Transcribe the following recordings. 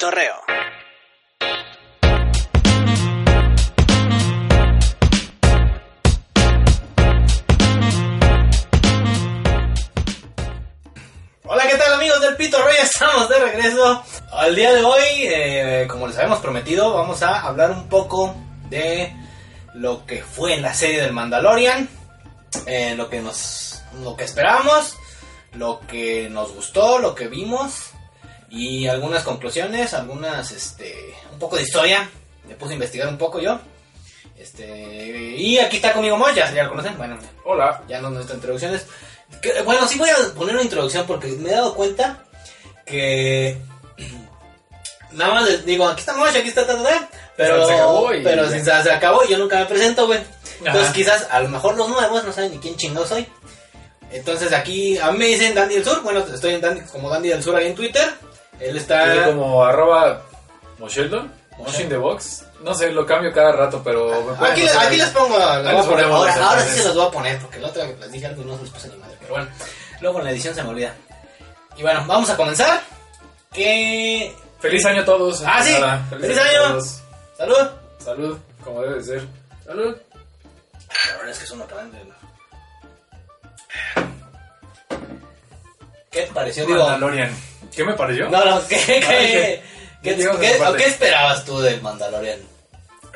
Pitorreo. Hola, ¿qué tal amigos del Pitorreo? Ya estamos de regreso. Al día de hoy, eh, como les habíamos prometido, vamos a hablar un poco de lo que fue en la serie del Mandalorian, eh, lo que nos, lo que esperábamos, lo que nos gustó, lo que vimos y algunas conclusiones, algunas, este, un poco de historia. Me puse a investigar un poco yo. Este, y aquí está conmigo Moya, ya lo conocen. Bueno, Hola. ya no necesito introducciones. Que- bueno, sí voy a poner una introducción porque me he dado cuenta que nada más les digo, aquí está Moya, aquí está ta, ta, ta, pero Se acabó y pero si se, se acabó yo nunca me presento, güey. Entonces Ajá. quizás a lo mejor los nuevos no saben ni quién chingado soy. Entonces aquí a mí me dicen Dandy del Sur, bueno, estoy en Dandy, como Dandy del Sur ahí en Twitter. Él está Yo como arroba Mosheldon. Mosh in the Box. No sé, lo cambio cada rato, pero... Aquí, aquí les pongo, poner- ponemos ahora, los ahora sí se los voy a poner, porque la otra que les dije algo y no se los puse ni madre, pero bueno, luego en la edición se me olvida. Y bueno, vamos a comenzar. Que... Feliz año a todos. Ah, sí. Nada, Feliz año. ¡Salud! Salud, como debe de ser. Salud. La verdad es que es grande. ¿Qué te pareció? Digo, Mandalorian. ¿Qué me pareció? no, no, ¿qué, qué, ¿qué? qué, esperabas tú del Mandalorian?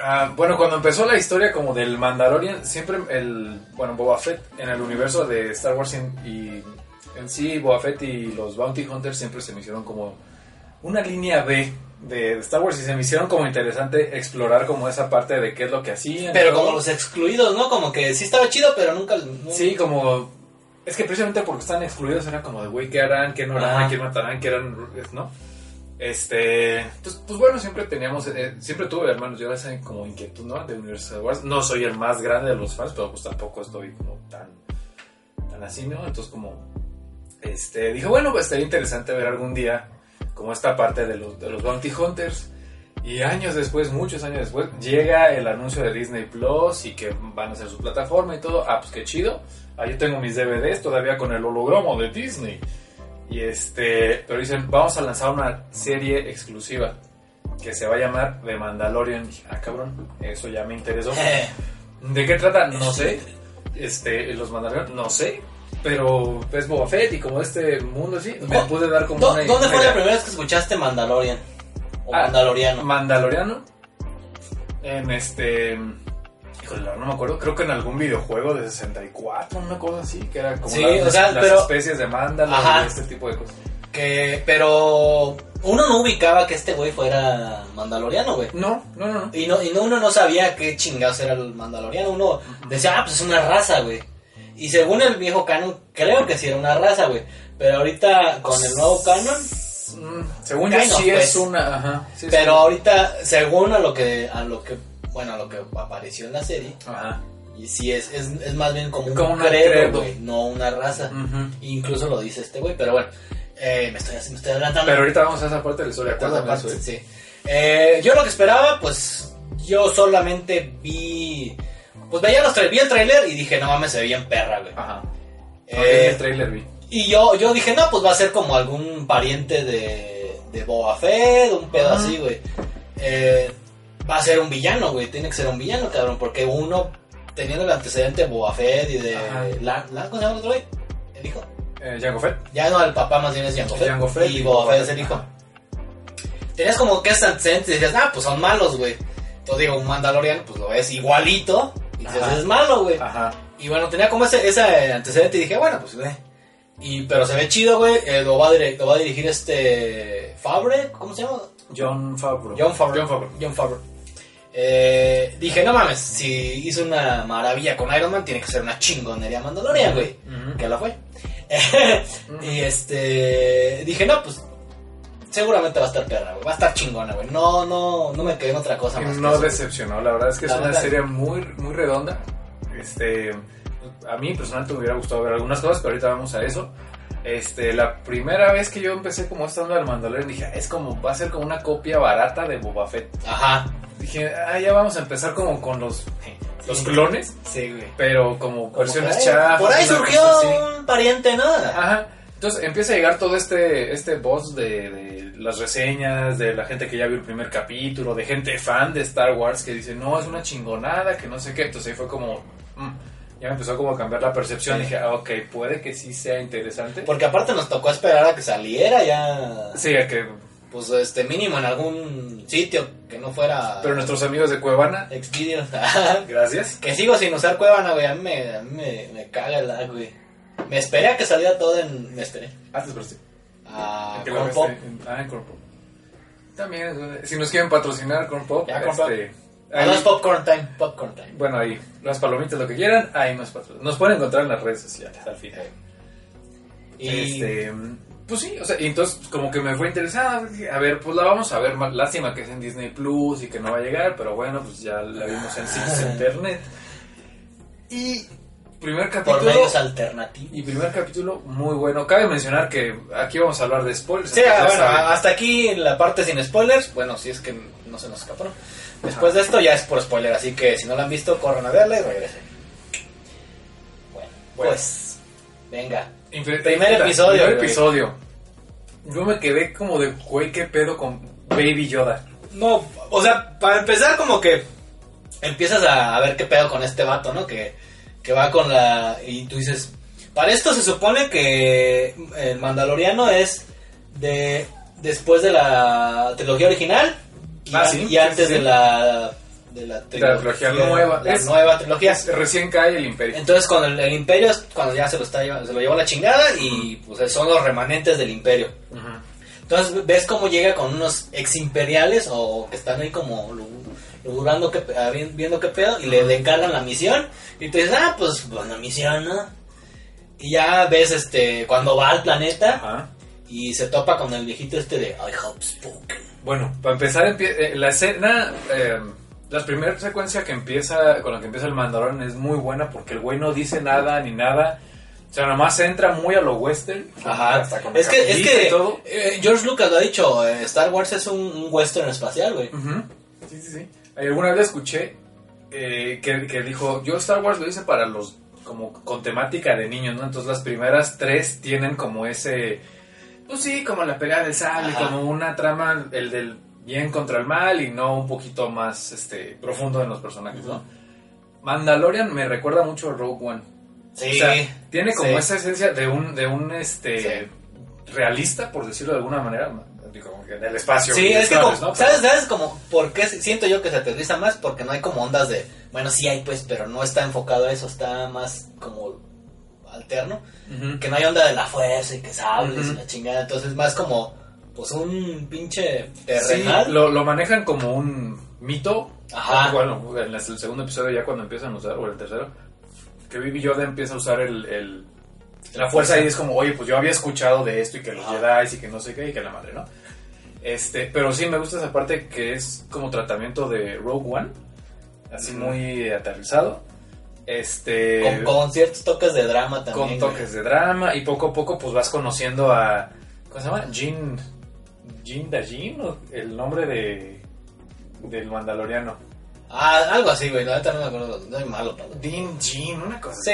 Ah, bueno, cuando empezó la historia como del Mandalorian, siempre el, bueno, Boba Fett en el universo de Star Wars en- y en sí Boba Fett y los Bounty Hunters siempre se me hicieron como una línea B de Star Wars y se me hicieron como interesante explorar como esa parte de qué es lo que hacían. Pero como los excluidos, ¿no? Como que sí estaba chido, pero nunca... Sí, como... Es que precisamente porque están excluidos era como de, güey, ¿qué harán? ¿Qué no harán? Ajá. ¿Quién matarán? ¿Qué harán? ¿No? Este... Entonces, pues bueno, siempre teníamos... eh, siempre tuve, hermanos, yo esa como inquietud, ¿no? De Star Wars. No soy el más grande de los fans, pero pues tampoco estoy como tan... Tan así, ¿no? Entonces como... Este... Dije, bueno, pues estaría interesante ver algún día como esta parte de los, de los Bounty Hunters. Y años después, muchos años después, llega el anuncio de Disney Plus y que van a hacer su plataforma y todo. Ah, pues qué chido. Ah, yo tengo mis DVDs todavía con el hologramo de Disney. Y este, pero dicen, vamos a lanzar una serie exclusiva que se va a llamar The Mandalorian. Dije, ah, cabrón, eso ya me interesó. ¿De qué trata? No sé. Este, los Mandalorian, no sé. Pero es Boba Fett y como este mundo así, me ¿Dó- pude dar como ¿Dó- una ¿Dónde fue la primera vez que escuchaste Mandalorian? O Ah, Mandaloriano. Mandaloriano. En este. Híjole, no me acuerdo. Creo que en algún videojuego de 64, una cosa así, que era como Sí, las, o sea, las pero- especies de Mandalor Ajá. y este tipo de cosas. Que, pero uno no ubicaba que este güey fuera mandaloriano, güey. No, no, no. Y, no, y no, uno no sabía qué chingados era el mandaloriano. Uno decía, ah, pues es una raza, güey. Y según el viejo canon, creo que sí era una raza, güey. Pero ahorita con el nuevo canon, Mm, según yo, sí es pues. una. Ajá. sí es pero ahorita, según a lo que, a lo que, bueno, lo que apareció en la serie, Ajá. y sí es, es, es más bien como un Como un credo, güey, no una raza. Ujú. Incluso lo dice este güey, pero bueno, eh, me estoy, me estoy adelantando. Pero ahorita vamos a esa parte de la historia. Parte, sí. Eh, yo lo que esperaba, pues yo solamente vi, pues veía los vi el trailer y dije, no mames, se ve bien perra, güey. Ajá. Eh, el trailer vi. y yo, yo dije, no, pues va a ser como algún pariente de, de Boba Fett, un pedo así, güey. Eh, va a ser un villano, güey, tiene que ser un villano, cabrón, porque uno, teniendo el antecedente de Boba Fett y de... Ajá. La, la- ¿Cómo se llama el otro güey? ¿El hijo? Eh, Jango Fett. Ya no, el papá más bien es Jango Fett. Jango Fett y y Boba Fett es el hijo. Tenías como que ese antecedente y decías, ah, pues son malos, güey. Entonces digo, un Mandaloriano, pues lo ves igualito. Y dices, Ajá. es malo, güey. Ajá. Y bueno, tenía como ese, ese antecedente y dije, bueno, pues ve. Y, pero se ve chido, güey. eh, lo, va a dirigir, lo va a dirigir este. Fabre, ¿cómo se llama? John Favreau. John Favreau. John Favreau. John Favreau. Eh, dije, no mames, si hizo una maravilla con Iron Man, tiene que ser una chingonería Mandalorian, güey. Que la fue. y este. Dije, no, pues. Seguramente va a estar perra, güey. Va a estar chingona, güey. No, no, no me quedé en otra cosa más. que no eso, decepcionó, la verdad es que La es una serie muy, muy redonda. Este, a mí personalmente me hubiera gustado ver algunas cosas, pero ahorita vamos a eso. Este, la primera vez que yo empecé como esta onda del Mandalorian, dije, "Ah, es como, va a ser como una copia barata de Boba Fett. Ajá. Dije, ah, ya vamos a empezar como con los, los clones, Sí, güey. pero como, Como versiones por ahí- chafas. Por ahí surgió un pariente, ¿no? Ajá. Entonces empieza a llegar todo este, este boss de, de las reseñas, de la gente que ya vio el primer capítulo, de gente fan de Star Wars que dice, no, es una chingonada, que no sé qué. Entonces ahí fue como, mm, ya me empezó como a cambiar la percepción. Sí. Dije, ah, ok, puede que sí sea interesante. Porque aparte nos tocó esperar a que saliera ya. Sí, a que, Pues este mínimo en algún sitio que no fuera. pero nuestros amigos de Cuevana, Expedia. gracias. que sigo sin usar Cuevana, güey. A mí me, a mí me, me caga el lag, güey. Me esperé a que saliera todo en. Me esperé. Antes, pero sí. En en- Ah, en Corn Pop. También, si nos quieren patrocinar Corn Pop, Ya, este, Ah, ahí- no es Popcorn Time. Popcorn Time. Bueno, ahí, las palomitas, lo que quieran, ahí nos patrocinan. Nos pueden encontrar en las redes sociales al final. Y. Este, pues sí, o sea, y entonces como que me fue interesada. A ver, pues la vamos a ver. más Lástima que es en Disney Plus y que no va a llegar, pero bueno, pues ya la vimos en Six Internet. Y primer por capítulo. medios alternativos. Y primer capítulo muy bueno. Cabe mencionar que aquí vamos a hablar de spoilers. Sí, entonces ah, bueno, hasta aquí la parte sin spoilers. Bueno, si es que no se nos escaparon. Después de esto ya es por spoiler, así que si no la han visto, corran a verla y regresen. Bueno, Bueno. pues, venga. Infe- primer Puta, episodio, Primer güey. episodio. Yo me quedé como de, güey, qué pedo con Baby Yoda. No, o sea, para empezar como que empiezas a, a ver qué pedo con este vato, ¿no? Que, que va con la... Y tú dices, para esto se supone que el Mandaloriano es de después de la trilogía original y, Ah, sí, y antes sí, de la... De la trilogía nueva. La Es- nueva trilogía. Recién cae el Imperio. Entonces con el, el imperio es cuando ya se lo, está, se lo llevó la chingada y pues son los remanentes del imperio. Entonces ves cómo llega con unos ex imperiales o que están ahí como qué pe- ah, vi- viendo qué pedo y le, le encargan la misión y tú dices, ah, pues buena misión, ¿no? Y ya ves este cuando va al planeta y se topa con el viejito este de I have spoken. Bueno, para empezar, eh, la escena, eh, la primera secuencia que empieza, con la que empieza el Mandalorian es muy buena porque el güey no dice nada ni nada. O sea, nomás entra muy a lo western. hasta con la Es que, es que todo. eh, George Lucas lo ha dicho, eh, Star Wars es un, un western espacial, güey. Ujú. Sí, sí, sí. Alguna vez escuché eh, que, que dijo, yo Star Wars lo hice para los, como con temática de niños, ¿no? Entonces las primeras tres tienen como ese, pues sí, como la pelea del sable, Ajá. como una trama, el del bien contra el mal y no un poquito más este profundo en los personajes, ¿no? Mandalorian me recuerda mucho a Rogue One. Sí. O sea, tiene como sí. esa esencia de un, de un este Sí. realista, por decirlo de alguna manera, digo, que del espacio. Sí, es que como, ¿no? ¿sabes, ¿sabes como por qué siento yo que se aterriza más? Porque no hay como ondas de, bueno, sí hay pues, pero no está enfocado a eso, está más como alterno, que no hay onda de la fuerza y que sables y la chingada, entonces más como, pues un pinche Sí, terrenal. lo, lo manejan como un mito. Ajá. Bueno, en el segundo episodio ya cuando empiezan a usar, o el tercero, que Baby Yoda empieza a usar el, el- la fuerza y es como, oye, pues yo había escuchado de esto y que los. Jedi y que no sé qué y que la madre, ¿no? Este, pero sí me gusta esa parte que es como tratamiento de Rogue One, así muy aterrizado. Este, con, con ciertos toques de drama con también. toques de drama y poco a poco pues vas conociendo a ¿cómo se llama? Jin Jin Dajin el nombre de del mandaloriano. Ah, algo así, güey, la neta no me acuerdo, no hay malo. para- Din Jin una cosa. Sí.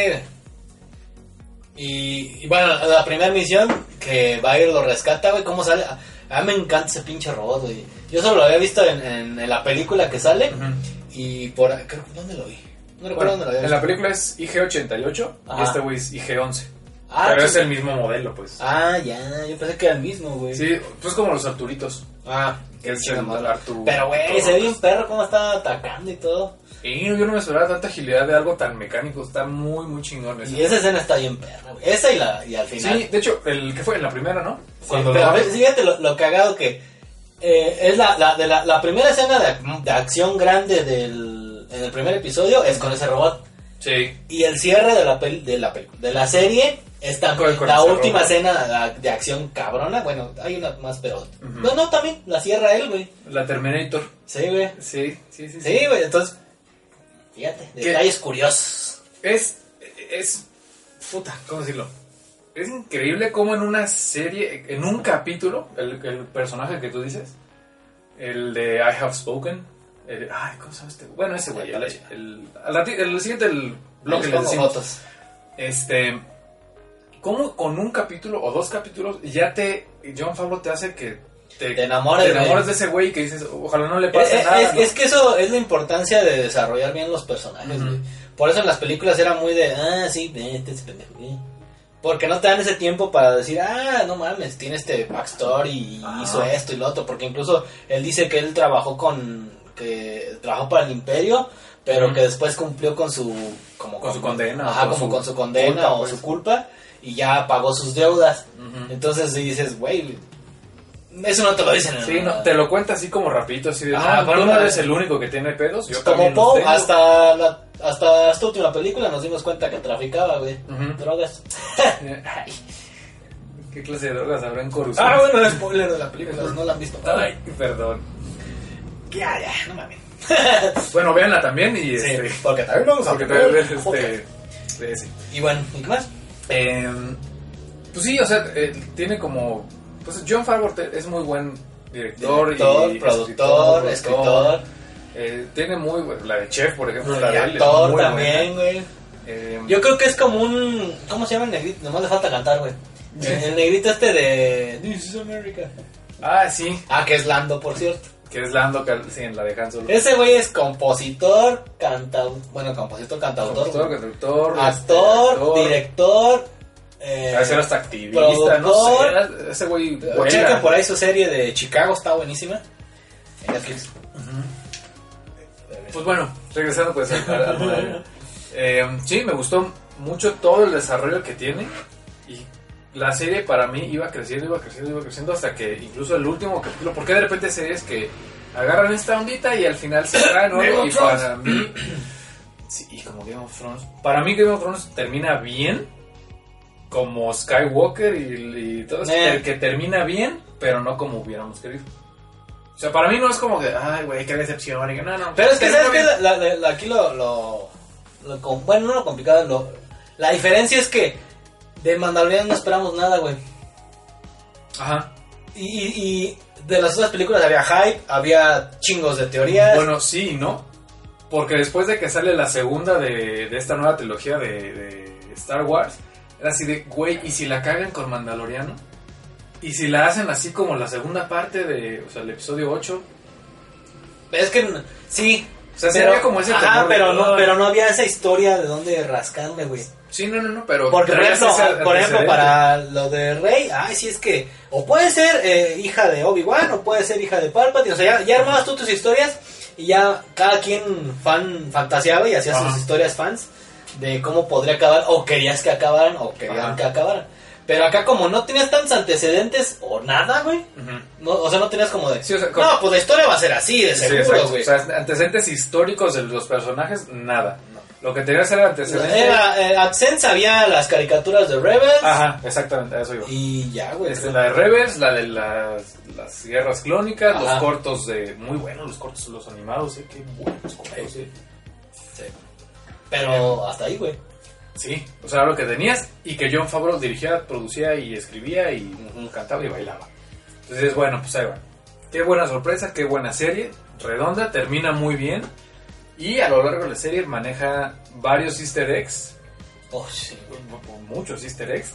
Y, y bueno, la primera misión que Bayer lo rescata, güey, ¿cómo sale? A, a mí me encanta ese pinche robot, güey. Yo solo lo había visto en, en- en la película que sale y por... Creo, ¿Dónde lo vi? No recuerdo Bueno, dónde lo había en la película es IG-88 y este güey es IG-11 Ah, pero es el mismo modelo pues Ah, ya, yo pensé que era el mismo, güey. sí pues como los Arturitos Ah, que es el madre. Artu Pero, güey, Arturo. se ve un perro cómo está atacando y todo. y yo no me esperaba tanta agilidad de algo tan mecánico está muy muy chingón. Y esa escena está bien perra, güey. Esa y, la, y al final. sí de hecho el que fue en la primera ¿no? Sí, cuando pero lo a ver, fíjate lo, lo cagado que eh, es la, la, de la, la primera escena de, de acción grande del, en el primer episodio es con ese robot. sí Y el cierre de la, peli- de, la, peli- de la serie Esta, Con- con la última robot. escena de acción cabrona, bueno, hay una más, pero... No, no, también la cierra él, güey. La Terminator. Sí, güey. Sí, sí, sí. Sí, güey, entonces... Fíjate, ¿Qué? detalles curiosos. Es, es, puta, ¿cómo decirlo? Es increíble cómo en una serie, en un capítulo, el, el personaje que tú dices, el de I Have Spoken, el- ay, ¿cómo llama este? Bueno, ese güey, el, el, al rati- el siguiente, el bloque Les decimos. fotos. Este, cómo con un capítulo o dos capítulos ya te, John Favreau te hace que te, Te enamores, te enamores güey. de ese güey y que dices, ojalá no le Es, pase es- nada. es- ¿no? es que eso es la importancia de desarrollar bien los personajes, güey. Por eso en las películas era muy de, ah, sí, vete ese pendejo, güey. Porque no te dan ese tiempo para decir, ah, no mames, tiene este backstory y hizo esto y lo otro. Porque incluso él dice que él trabajó con, que trabajó para el imperio, pero que después cumplió con su, como Con su condena, Ajá, como su con su condena culpa, o pues. su culpa y ya pagó sus deudas. Entonces si dices, güey, eso no te lo dicen en Sí, no, te lo cuenta así como rapidito, así de, Ajá, no, eres el único que tiene pedos, yo Como Poe, hasta, la, hasta esta última película nos dimos cuenta que traficaba, güey. Drogas. ¿Qué clase de drogas habrá en Coruscant? Ah, bueno, spoiler de la película, no la han visto. Ay, perdón. Ya, ya, no mames. Bueno, véanla también y Sí, este... porque también vamos a Porque también este... Y bueno, ¿y qué más? Eh, pues sí, o sea, eh, tiene como... Pues John Favreau es muy buen director, Director, y productor, escritor. Eh, tiene muy... La de Chef, por ejemplo, la de actor también, güey. Eh, Yo creo que es como un. ¿Cómo se llama el negrito? Nomás le falta cantar, güey. El negrito este de. This is America. Ah, sí, Ah, que es Lando, por cierto. Que es Lando, sí, en la de Han Solo. Ese güey es compositor, cantautor. Bueno, compositor, cantautor. Compositor, conductor, actor, este, actor. director. Eh, A ser hasta activista, no sé. productor. Ese güey. Chequen por ahí su serie de Chicago, está buenísima. En Netflix. Pues bueno, regresando pues al. Eh, sí, me gustó mucho todo el desarrollo que tiene. La serie para mí iba creciendo, iba creciendo, iba creciendo hasta que incluso el último capítulo. Porque de repente series que agarran esta ondita y al final se traen, of Y para mí. Sí, y como Game of Thrones. Para mí Game of Thrones termina bien. Como Skywalker y, y todo eso. Eh. Que, que termina bien, pero no como hubiéramos querido. O sea, para mí no es como que, ay, güey, qué decepción. Y que, no, no, Pero es que, ¿sabes. La- la- la- aquí lo, lo, Bueno, no lo complicado. Lo, la diferencia es que de Mandalorian no esperamos nada, güey. Ajá. Y, de las otras películas había hype, había chingos de teorías. Bueno, sí y no. Porque después de que sale la segunda de, de esta nueva trilogía de, de Star Wars, era así de, güey, ¿y si la cagan con Mandaloriano? ¿Y si la hacen así como la segunda parte de, o sea, el episodio 8? es que sí. O sea, sí había como ese ajá, de, pero no, pero no había esa historia de dónde rascarle, güey. Sí, no, no, no, pero... Porque, por ejemplo, ese por ejemplo, antecedente. para lo de Rey, ay, sí es que o puede ser eh, hija de Obi-Wan o puede ser hija de Palpatine. O sea, ya, ya armabas tú tus historias y ya cada quien fan fantaseaba y hacía sus historias fans de cómo podría acabar o querías que acabaran o querían Ajá. que acabaran. Pero acá como no tenías tantos antecedentes o nada, güey. No, o sea, no tenías como de... Sí, o sea, como- no, pues la historia va a ser así, de seguro, güey. O sea, antecedentes históricos de los personajes, nada. Lo que tenías era antecedentes... Era, eh, AdSense había las caricaturas de Rebels Ajá, exactamente, a eso iba. y ya, güey. Este, la de Rebels, la de las, las guerras clónicas, Ajá. los cortos de. Muy buenos los cortos, los animados, ¿eh? Qué buenos cortos, ¿eh? Sí. Pero hasta ahí, güey. Sí, o sea, lo que tenías y que John Favreau dirigía, producía y escribía y cantaba y bailaba. Entonces, bueno, pues ahí va. Qué buena sorpresa, qué buena serie, redonda, termina muy bien y a lo largo de la serie maneja varios easter eggs Oh, sí, muchos easter eggs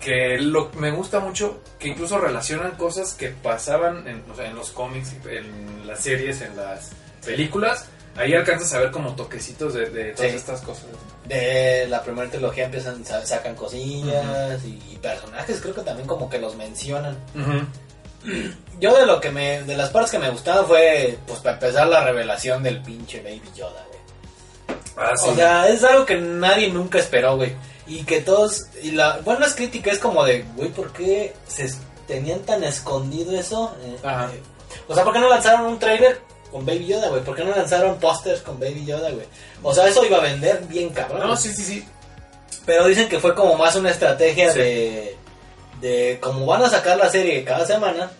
que lo, me gusta mucho que incluso relacionan cosas que pasaban en, o sea, en los cómics, en las series, en las películas. Ahí alcanzas a ver como toquecitos de, de todas Sí. estas cosas. De la primera trilogía empiezan, sa- sacan cosillas y personajes, creo que también como que los mencionan. Yo de lo que me, de las partes que me gustaban fue, pues para empezar la revelación del pinche Baby Yoda, güey. Ah, sí. O sea, es algo que nadie nunca esperó, güey. Y que todos, y la buena crítica es como de, güey, ¿por qué se tenían tan escondido eso? Eh, Ajá. eh, o sea, ¿por qué no lanzaron un trailer con Baby Yoda, güey? ¿Por qué no lanzaron pósters con Baby Yoda, güey? O sea, eso iba a vender bien cabrón. no, sí, sí, sí. Pero dicen que fue como más una estrategia Sí. de, de como van a sacar la serie cada semana,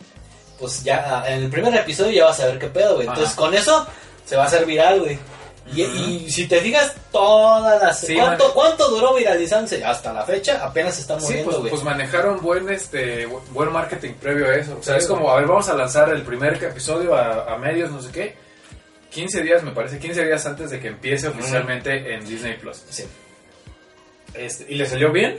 pues ya en el primer episodio ya vas a ver qué pedo, güey. Entonces con eso se va a hacer viral, güey. Y, si te fijas, todas las... Sí, ¿cuánto. ¿Cuánto duró viralizándose? Hasta la fecha apenas se está muriendo, pues, güey. pues manejaron buen este bu- buen marketing previo a eso. O sea, Sí, es como, a ver, vamos a lanzar el primer episodio a, a medios, no sé qué. 15 días, me parece, 15 días antes de que empiece oficialmente en Disney Plus. Sí. Este, y le salió bien.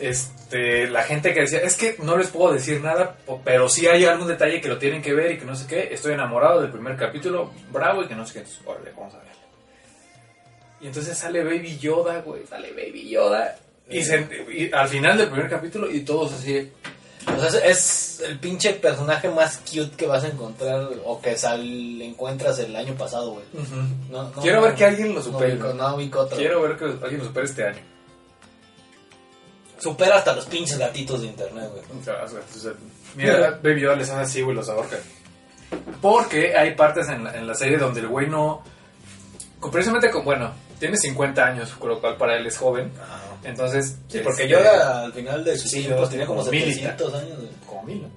Este, la gente que decía, es que no les puedo decir nada, pero sí hay algún detalle que lo tienen que ver y que no sé qué. Estoy enamorado del primer capítulo, bravo y que no sé qué. Entonces, órale, vamos a verlo. Y entonces sale Baby Yoda, güey, sale Baby Yoda. Y, se- y al final del primer capítulo, y todos así, O sea, es, el pinche personaje más cute que vas a encontrar o que sal, encuentras el año pasado, güey. No, no, Quiero ver que alguien lo no supere. ubico- No, ubico otro. Quiero ver que alguien lo supere este año. Supera hasta los pinches gatitos de internet, güey. O sea, o sea, o sea, mira, Baby Yoda les hace así, güey, los ahorcan. Porque hay partes en la, en la serie donde el güey no. Precisamente con, bueno, tiene 50 años, con lo cual para él es joven. Entonces. Sí, porque este, Yoda al final de sus sí, tiempos tenía como como mil y 700 años. güey. Como mil, ¿no?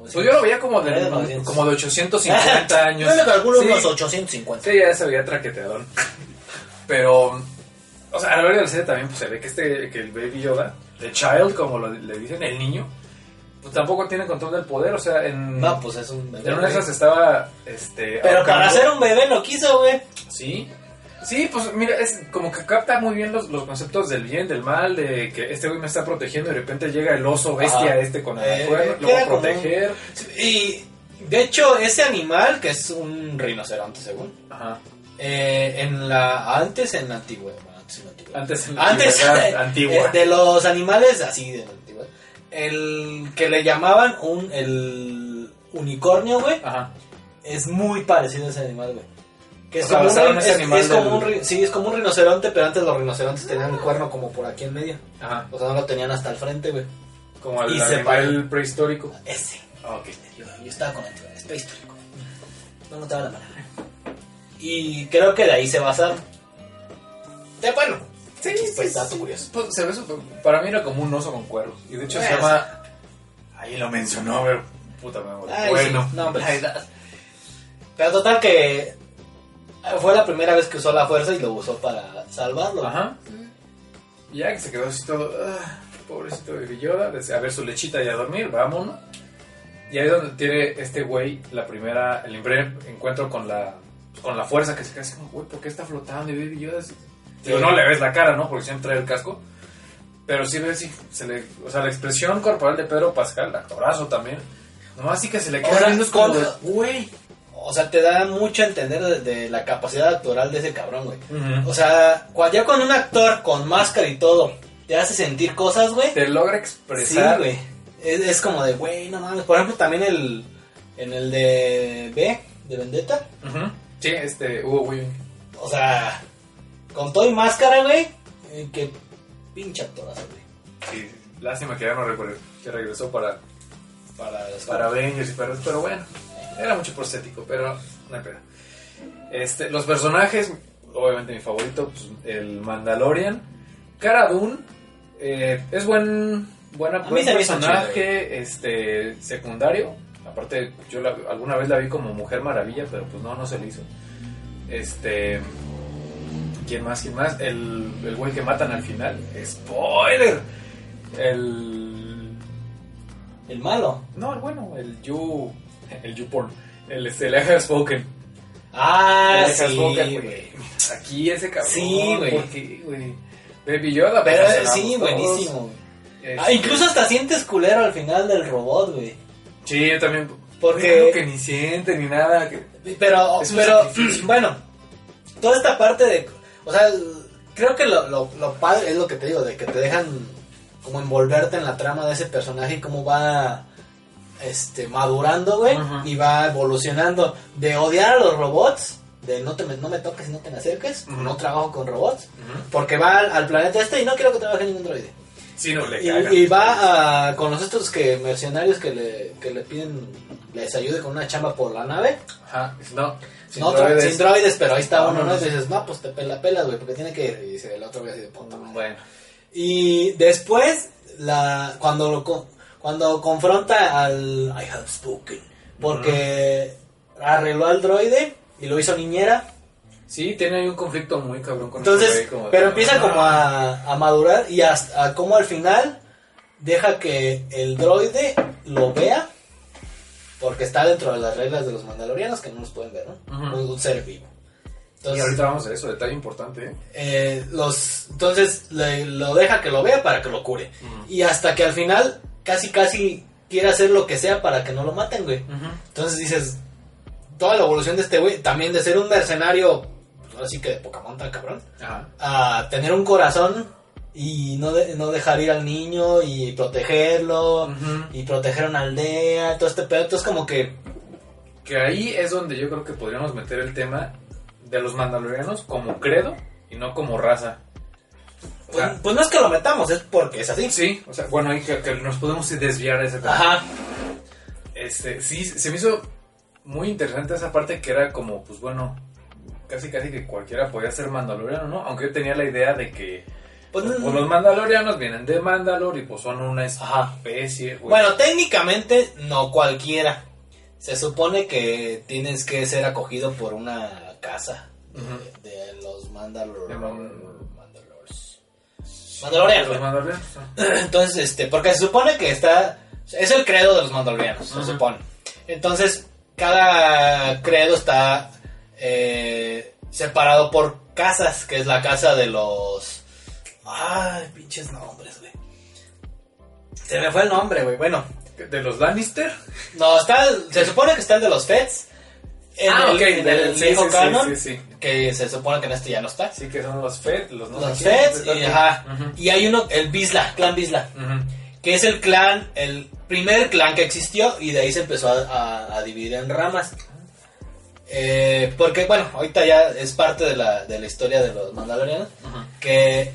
Pues yo lo veía como de, Era de 900. como de 850 años. Yo le calculo Sí. unos 850. Sí, ya se veía traqueteadón. Pero, o sea, a la hora de la serie también pues, se ve que este, que el Baby Yoda, the child, como lo- le dicen, el niño, pues tampoco tiene control del poder. O sea, en, No, pues es un bebé. en una de esas estaba, este... Pero para ser un bebé lo quiso, güey. Sí. Sí, pues mira, es como que capta muy bien los, los conceptos del bien, del mal, de que este güey me está protegiendo y de repente llega el oso bestia este con el Eh, cuerno, lo va a un- proteger. Y de hecho, ese animal, que es un rinoceronte, según. Ajá. eh, en la antes en la antigua. Antes en la. Antes antigua. de los animales así de antigua. El que le llamaban un el unicornio, güey, Ajá. es muy parecido a ese animal, güey. Que es O sea, como, un, es- como un sí, es como un rinoceronte, pero antes los rinocerontes tenían el cuerno como por aquí en medio. Ajá. O sea, no lo tenían hasta el frente, güey. Como el Y se animal prehistórico. Ese. Ah, ok. Yo, yo estaba con antigüedad, es prehistórico. No notaba la palabra. Y creo que de ahí se basaron. De bueno. Sí, dato curioso. Pues, se ve súper- para mí era como un oso con cuernos. Y de hecho se Pues. llama. Ahí lo mencionó, pero. Puta memoria. Ay, bueno, sí, no, hombre. Pero total que fue la primera vez que usó la fuerza y lo usó para salvarlo. Ajá. Y Ya que se quedó así todo. ah, pobrecito Baby Yoda. desde A ver su lechita y a dormir, vámonos. Y ahí es donde tiene este güey la primera, el primer encuentro con la, con la fuerza que se queda así como, güey, ¿por qué está flotando? Y Baby Yoda. Digo, no le ves la cara, ¿no? Porque siempre trae el casco. Pero sí ves, sí, se le, o sea, la expresión corporal de Pedro Pascal, actorazo también. Nomás sí que se le queda viendo como de, güey. O sea, te da mucho a entender de, de la capacidad actoral de ese cabrón, güey. O sea, ya con un actor con máscara y todo, te hace sentir cosas, güey. Te logra Sí, expresar. güey. Es, es como de, güey, no mames. Por ejemplo, también el. En el de B, de Vendetta. Sí, este, Hugo Weaving. O sea, con todo y máscara, güey. eh, que pinche actorazo, güey. Sí, lástima que ya no recuerdo que regresó para, Para, para Avengers y para pero bueno, era mucho prostético, pero no hay pedo. Este, los personajes, obviamente mi favorito, pues, el Mandalorian. Cara Dune, eh, es buen, buena, buen personaje este, secundario. Aparte, yo la- alguna vez la vi como Mujer Maravilla, pero pues no, no se le hizo. Este. ¿Quién más? ¿Quién más? El, el güey que matan al final. ¡Spoiler! El. El malo. No, el bueno, el You. El You Porn. El, este, el Have Spoken. Ah, El sí, Spoken, güey. Aquí ese cabrón. Sí, güey. ¿Por qué, güey? Baby Yoda, Pero eh, sí, buenísimo. Este, Ah, incluso hasta sientes culero al final del robot, güey. Sí, yo también. Porque- que ni siente ni nada. que- Pero, pero, sacrificio. bueno, toda esta parte de, o sea, creo que lo, lo, lo padre es lo que te digo, de que te dejan como envolverte en la trama de ese personaje y cómo va, este, madurando, güey, y va evolucionando. De odiar a los robots, de no, te me, no me toques y no te me acerques, no trabajo con robots, porque va al, al planeta este y no quiero que trabaje ningún droide. Sí, no le Y, y va a, con los estos que mercenarios que le, que le piden les ayude con una chamba por la nave. Ajá, no, sin no, droides. sin droides, pero ahí está No, uno, no, dices, no, pues te pela, pelas, güey, porque tiene que ir. Y dice el otro güey así de puta madre. Bueno, Y después, la, cuando, lo cuando confronta al I have spoken, porque arregló al droide y lo hizo niñera. sí, tiene ahí un conflicto muy cabrón con Entonces, este como de- pero empieza como a, a madurar y hasta a como al final deja que el droide lo vea. Porque está dentro de las reglas de los mandalorianos que no los pueden ver, ¿no? Ujú. Un- un ser vivo. Y Entonces, ahorita vamos a eso, detalle importante. ¿eh? eh, los, entonces le- lo deja que lo vea para que lo cure. Y hasta que al final casi casi quiere hacer lo que sea para que no lo maten, güey. Entonces dices, toda la evolución de este güey, también de ser un mercenario, pues, ahora sí que de poca monta, cabrón, Ajá. a tener un corazón y no, de- no dejar ir al niño y protegerlo y proteger una aldea, todo este pedo. Entonces como que, Que ahí es donde yo creo que podríamos meter el tema de los mandalorianos como credo y no como raza. O pues, sea, pues no es que lo metamos, es porque es así. sí, o sea, bueno, ahí que, que nos podemos desviar de ese tema. Ajá. Este, sí, se me hizo muy interesante esa parte que era como, pues bueno, casi casi que cualquiera podía ser mandaloriano, ¿no? Aunque yo tenía la idea de que Pues, pues, los mandalorianos vienen de Mandalor y pues son una especie. güey. Bueno, técnicamente no cualquiera. Se supone que tienes que ser acogido por una casa de, los Mandalor... De Man- Mandalors. Mandalorianos. mandalorianos. ah. Entonces, este, porque se supone que está... Es el credo de los mandalorianos, se supone. Entonces, cada credo está eh, separado por casas, que es la casa de los... Ay, pinches nombres, güey. Se me fue el nombre, güey. Bueno, ¿De los Lannister? no, está, el- se supone que está el de los Feds. En ah, el, ok, en el sí, viejo sí, canon, Sí, que se supone que en este ya no está. Sí, que son los Fed, los no los Feds, y, ajá. Y hay uno, el Bisla, clan Bisla, que es el clan, el primer clan que existió y de ahí se empezó a, a- a dividir en ramas. Eh, porque, bueno, ahorita ya es parte de la, de la historia de los mandalorianos, que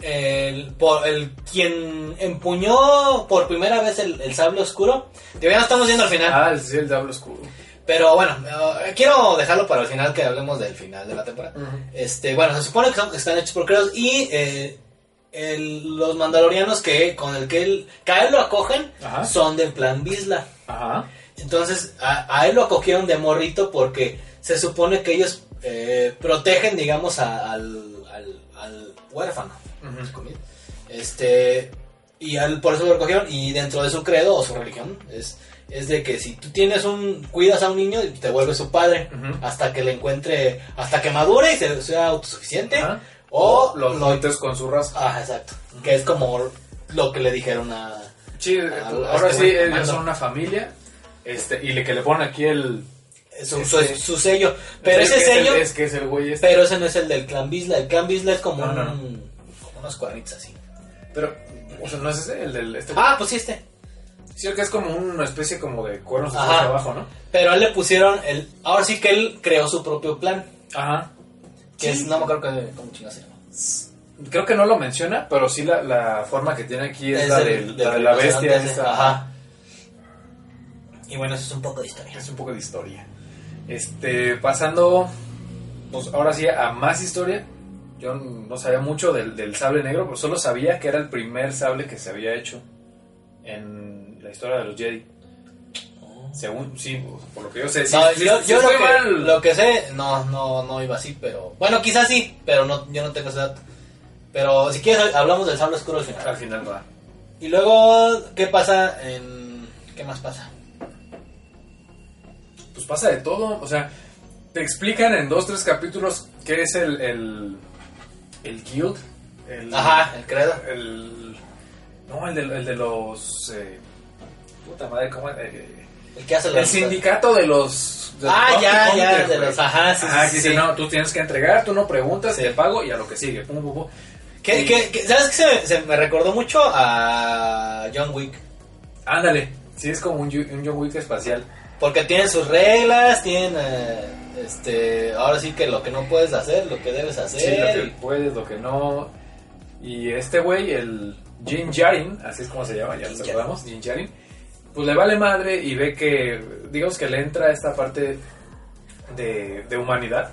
el, por, el quien empuñó por primera vez el, el sable oscuro, que ya no estamos viendo al final. Ah, sí, el Diablo Oscuro. Pero bueno, eh, quiero dejarlo para el final que hablemos del final de la temporada. Este, bueno, se supone que, son- que están hechos por creos y eh, el- los mandalorianos que con el que él, que a él lo acogen Ajá. son del clan Bisla. Ajá. Entonces a, a él lo acogieron de morrito porque se supone que ellos eh, protegen, digamos, a- al, al, al huérfano. Este, y él por eso lo recogieron y dentro de su credo o su religión es, es de que si tú tienes un, cuidas a un niño te vuelves su padre hasta que le encuentre, hasta que madure y se- sea autosuficiente o los lo- con su raza. Ah, exacto. Que es como lo que le dijeron a... Sí, Ah, ahora este sí, ellos mando. son una familia. Este, y le que le ponen aquí el. Su, Este- su- su sello. Pero es ese que es el- sello... es que es el güey este. Pero ese no es el del clan Bisla. El clan Bisla es como, No, no, un- unos cuadritos así. Pero, o sea, no es ese, el del. Este, Ah, pues sí este. sí, el que es como una especie como de cuernos hacia abajo, ¿no? Pero él le pusieron el... Ahora sí que él creó su propio plan. Ajá. Que Sí. es... No me acuerdo que, cómo se llama. Creo que no lo menciona, pero sí la, la forma que tiene aquí es, la, del- de la bestia. esa. Ajá. Y bueno, eso es un poco de historia. Es un poco de historia. Este, pasando, pues ahora sí a más historia. Yo no sabía mucho del, del sable negro, pero solo sabía que era el primer sable que se había hecho en la historia de los Jedi. Según, sí, por lo que yo sé. Sí, No, sí, yo, sí yo lo, que, mal. lo que sé, no, no, no iba así, pero... Bueno, quizás sí, pero no, yo no tengo ese dato. Pero si quieres, hablamos del sable oscuro al final. Al final va. Y luego, ¿qué pasa en... ¿Qué más pasa? Pues pasa de todo, o sea, te explican en dos, tres capítulos qué es el, el, el guild. El, Ajá, el credo. El, no, el de, el de los... eh, puta madre, ¿cómo? Eh, El que hace el los... sindicato de los... de los Ah, bounty ya, ya, de güey. los... Ajá, sí, Ajá, sí, que sí. dice, no, tú tienes que entregar, tú no preguntas, Sí. te pago y a lo que sigue. Pum, pum, pum. ¿Qué- Sí. qué- qué- ¿Sabes qué? Se, me- se me recordó mucho a John Wick. Ándale, sí, es como un, un John Wick espacial. Porque tienen sus reglas, tienen... eh, este, ahora sí que lo que no puedes hacer, lo que debes hacer. Sí, lo que puedes, lo que no. Y este güey, el Jin Jarin, así es como se llama, ya nos acordamos, Jin Jarin, pues le vale madre y ve que digamos que le entra esta parte de, de humanidad.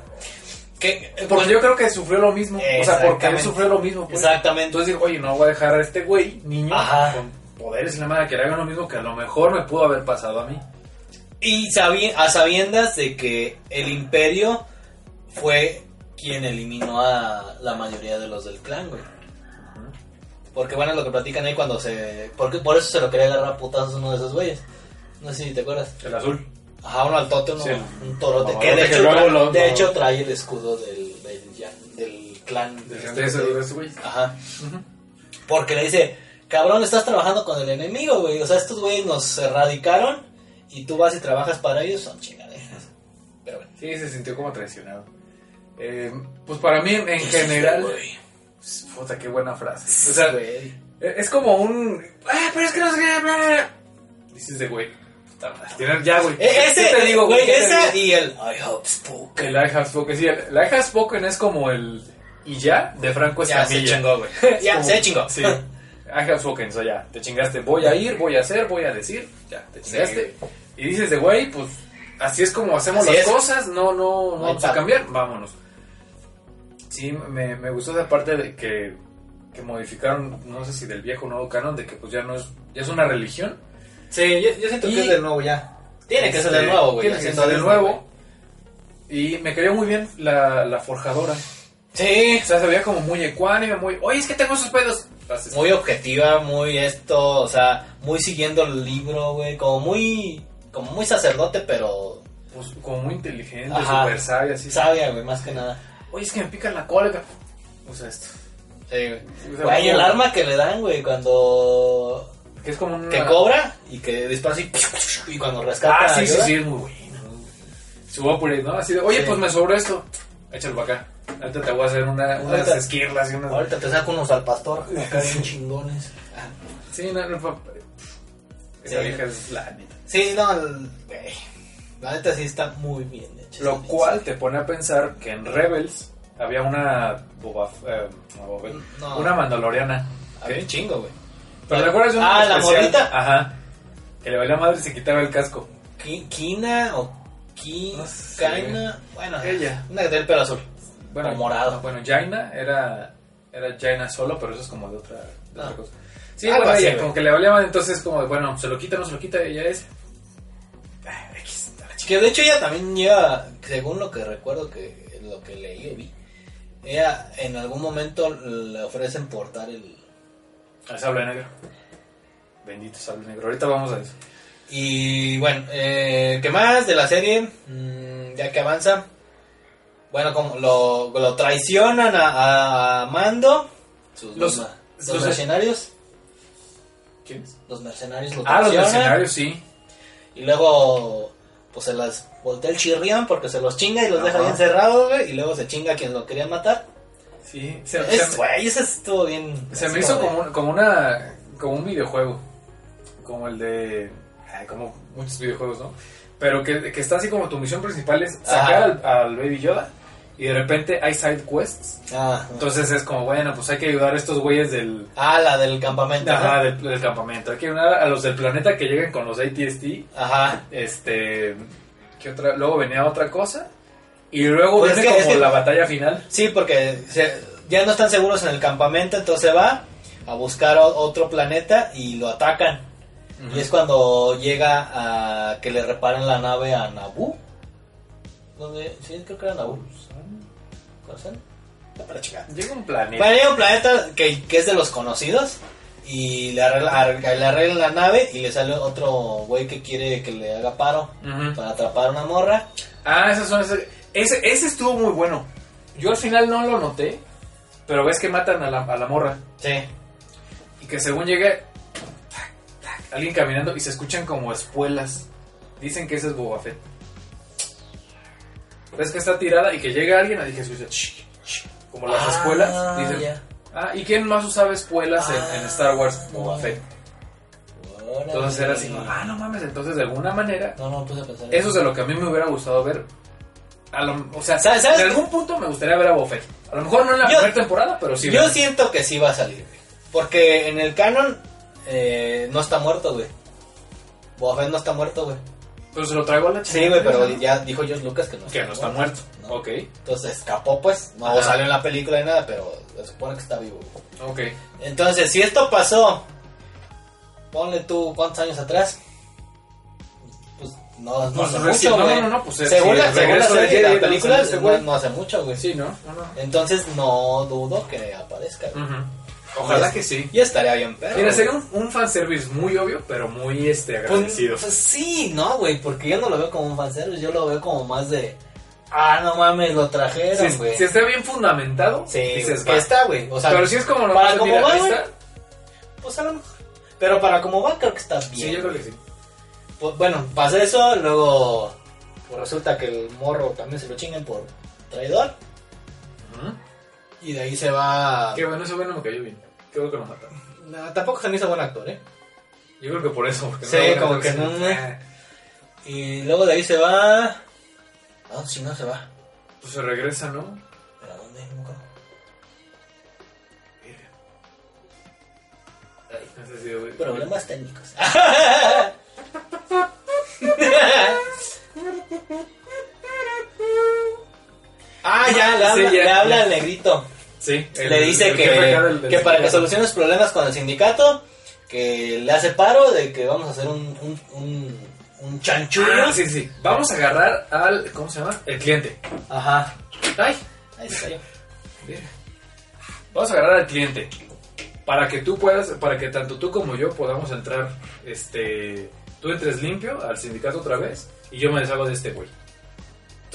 Que, Porque yo creo que sufrió lo mismo. O sea, porque él sufrió lo mismo. pues. Exactamente. Entonces digo, oye, no voy a dejar a este güey, niño, Ajá. con poderes y la madre que le hagan lo mismo que a lo mejor me pudo haber pasado a mí. Y sabi- a sabiendas de que el imperio fue quien eliminó a la mayoría de los del clan, güey. Porque bueno, lo que platican ahí cuando se... Porque por eso se lo quería agarrar a putazos uno de esos güeyes. No sé si te acuerdas. El azul. Ajá, uno al tote, uno, Sí. un torote. No, que de, que hecho, luego tra- lo- de hecho trae el escudo del, del, del clan. De este, de ese, de ese güey. Ajá. Porque le dice, cabrón, estás trabajando con el enemigo, güey. O sea, estos güeyes nos erradicaron y tú vas y trabajas para ellos, son chingaderas. Pero bueno. Sí, se sintió como traicionado. Eh, pues para mí, en general. Güey. Puta, qué buena frase. O sea, Güey. es como un. ¡Ah, pero es que no sé qué! bla, bla, bla". Dices de güey. Puta madre. Ya, güey. E- ese, ¿Qué te digo, güey, ¿Qué te ese y el I have spoken. El I have spoken. Sí, el, el I have spoken es como el. Y ya, de Franco Ya se Escamilla. chingó, güey. Ya como- se chingó. Sí. Have spoken, so ya. Te chingaste. Voy a ir, voy a hacer, voy a decir. Ya, te chingaste. Y dices de güey, pues. Así es como hacemos Así las es. cosas. No, no, no No vamos a cambiar. Vámonos. Sí, me, me gustó esa parte de que, que modificaron, no sé si del viejo o nuevo canon, de que pues ya no es, ya es una religión. Sí, yo, yo siento Y- que es de nuevo ya. Tiene que ser Este, de nuevo, güey. Tiene que ser de nuevo. Y me cayó muy bien la, la forjadora. Sí, O sea, se veía como muy ecuánime, muy, oye, es que tengo esos pedos. Muy objetiva, muy esto, o sea, muy siguiendo el libro, güey. Como muy, como muy sacerdote, pero pues, como muy inteligente, súper sabia, así. sabia, güey, más que nada. Oye, es que me pica la cola. Usa esto. Sí, güey. O sea, Güey, el arma que le dan, güey, cuando Que es como una... que cobra y que dispara así y cuando rescata Ah, sí, sí, ayuda. sí, es muy buena. Su upgrade, ¿no? Así de, oye, Sí. pues me sobró esto. Échalo para acá. Ahorita te voy a hacer una, unas Ahorita- esquirlas y unas... Ahorita te saco unos al pastor acá bien chingones. Sí, no, no, Esa Sí. vieja es la neta. Sí, no, güey. La neta sí está muy bien hecha. Lo cual te pone a pensar que en Rebels había una Boba, eh, no, una mandaloriana. Había un chingo, güey. ¿Pero te acuerdas de una Ah, la morrita. Ajá. Que le valía madre y se quitaba el casco. Kina o Ki, No sé. Kaina, bueno, Ella. una que el pelo azul. Bueno, O morado. Bueno, Jaina era, era Jaina solo, pero eso es como de otra, de otra Ah. cosa. Sí, bueno, ella, como que le valía madre, entonces como bueno, se lo quita, no se lo quita, ella es... Ah. Que de hecho ella también lleva, según lo que recuerdo que lo que leí o vi, ella en algún momento le ofrecen portar el... El sable negro. Bendito sable negro. Ahorita vamos a eso. Y bueno, eh, ¿qué más de la serie? Mm, ya que avanza. Bueno, como lo, lo traicionan a, a Mando. Sus Los- los, los- mercenarios. ¿Quién es? Los mercenarios lo Ah, los mercenarios, sí. Y luego, pues se las voltea el chirrián porque se los chinga y los deja bien encerrados, güey. Y luego se chinga a quien lo quería matar. Sí. Se, Es, güey, eso estuvo bien. se me hizo como, un- como una... Como un videojuego. Como el de... como muchos videojuegos, ¿no? Pero que, que está así como tu misión principal es sacar al, al Baby Yoda. Y de repente hay side quests. Ah, Entonces es como, bueno, pues hay que ayudar a estos güeyes del... ah, la del campamento. ¿no? Ajá, del, del campamento. Hay que ayudar a los del planeta que lleguen con los ATST. Ajá. Este... ¿qué otra? Luego venía otra cosa. Y luego Pues es viene que- como es que- la batalla final. Sí, porque se- ya no están seguros en el campamento, entonces va a buscar otro planeta y lo atacan. Y es cuando llega a que le reparen la nave a Naboo. ¿Dónde? Sí, creo que era Naboo. ¿Conocen? No, para checar. Llega un planeta. Bueno, llega un planeta que, que es de los conocidos y le arregla, la nave y le sale otro güey que quiere que le haga paro para atrapar a una morra. Ah, esas son esas- Ese, ese estuvo muy bueno. Yo al final no lo noté, pero ves que matan a la, a la morra. Sí. Y que según llegue tac, tac, alguien caminando y se escuchan como espuelas. Dicen que ese es Boba Fett. Ves que está tirada y que llega alguien y dije, como las Ah, espuelas. Dicen, ah, ¿y quién más usaba espuelas en, en Ah, Star Wars? Boba no. Fett. Entonces era así, ah, no mames, entonces de alguna manera No, no puse a pensar. en Eso es de lo que a mí me hubiera gustado ver. A lo- o sea, ¿Sabes- sabes en algún punto me gustaría ver a Boba Fett. A lo mejor no en la Yo- primera temporada, pero sí. Yo ver. siento que sí va a salir. Porque en el canon eh, no está muerto, güey. Boba Fett no está muerto, güey. Pero se lo traigo a la Sí, güey, pero ya dijo George Lucas que no Que no está muerto. ¿no? Ok, Entonces escapó, pues. No Ajá. salió en la película ni nada, pero se supone que está vivo. güey. ok. Entonces, si esto pasó, ponle tú cuántos años atrás. Pues no, no Pues hace mucho, no, güey. no, no, pues, según sí, la, según la de serie, Jedi, la película, no, no, no hace mucho, güey. Sí, ¿no? No, no. Entonces no dudo que aparezca. güey. Ujú. Ojalá que sí. Y estaría bien, pero. Mira, sería un, un fanservice muy obvio, pero muy este, Pues, agradecido. pues sí, no, güey, porque yo no lo veo como un fanservice, yo lo veo como más de. Ah, no mames, lo trajeron, güey. si está bien fundamentado, Sí, dices, que va. está, güey. O sea, pero si es como para como va, pues a lo mejor. Pero para como va, creo que está bien. Sí, yo creo que sí. Pues, bueno, pasa eso, luego pues resulta que el morro también se lo chinguen por traidor. Y de ahí se va. Qué bueno, ese güey no me cayó bien. Bueno que lo. No, tampoco se me hizo buen actor, ¿eh? Yo creo que por eso. Porque Sí, no, como que sí. no, no. Y luego de ahí se va. ¿A dónde si no se va? Pues se regresa, ¿no? ¿Pero a dónde? No me acuerdo. Ese sí, güey. Problemas técnicos. ah, ya, le habla, Sí, ya, le habla ya. al negrito. Sí. el- le dice el que, que para que solucione los problemas con el sindicato, que le hace paro de que vamos a hacer un, un, un, un chanchullo. Ah, sí, sí. Vamos a agarrar al. ¿Cómo se llama? El cliente. Ajá. Ay. Ahí se cayó. Mira. Vamos a agarrar al cliente. Para que tú puedas, para que tanto tú como yo podamos entrar, este, tú entres limpio al sindicato otra vez y yo me deshago de este güey.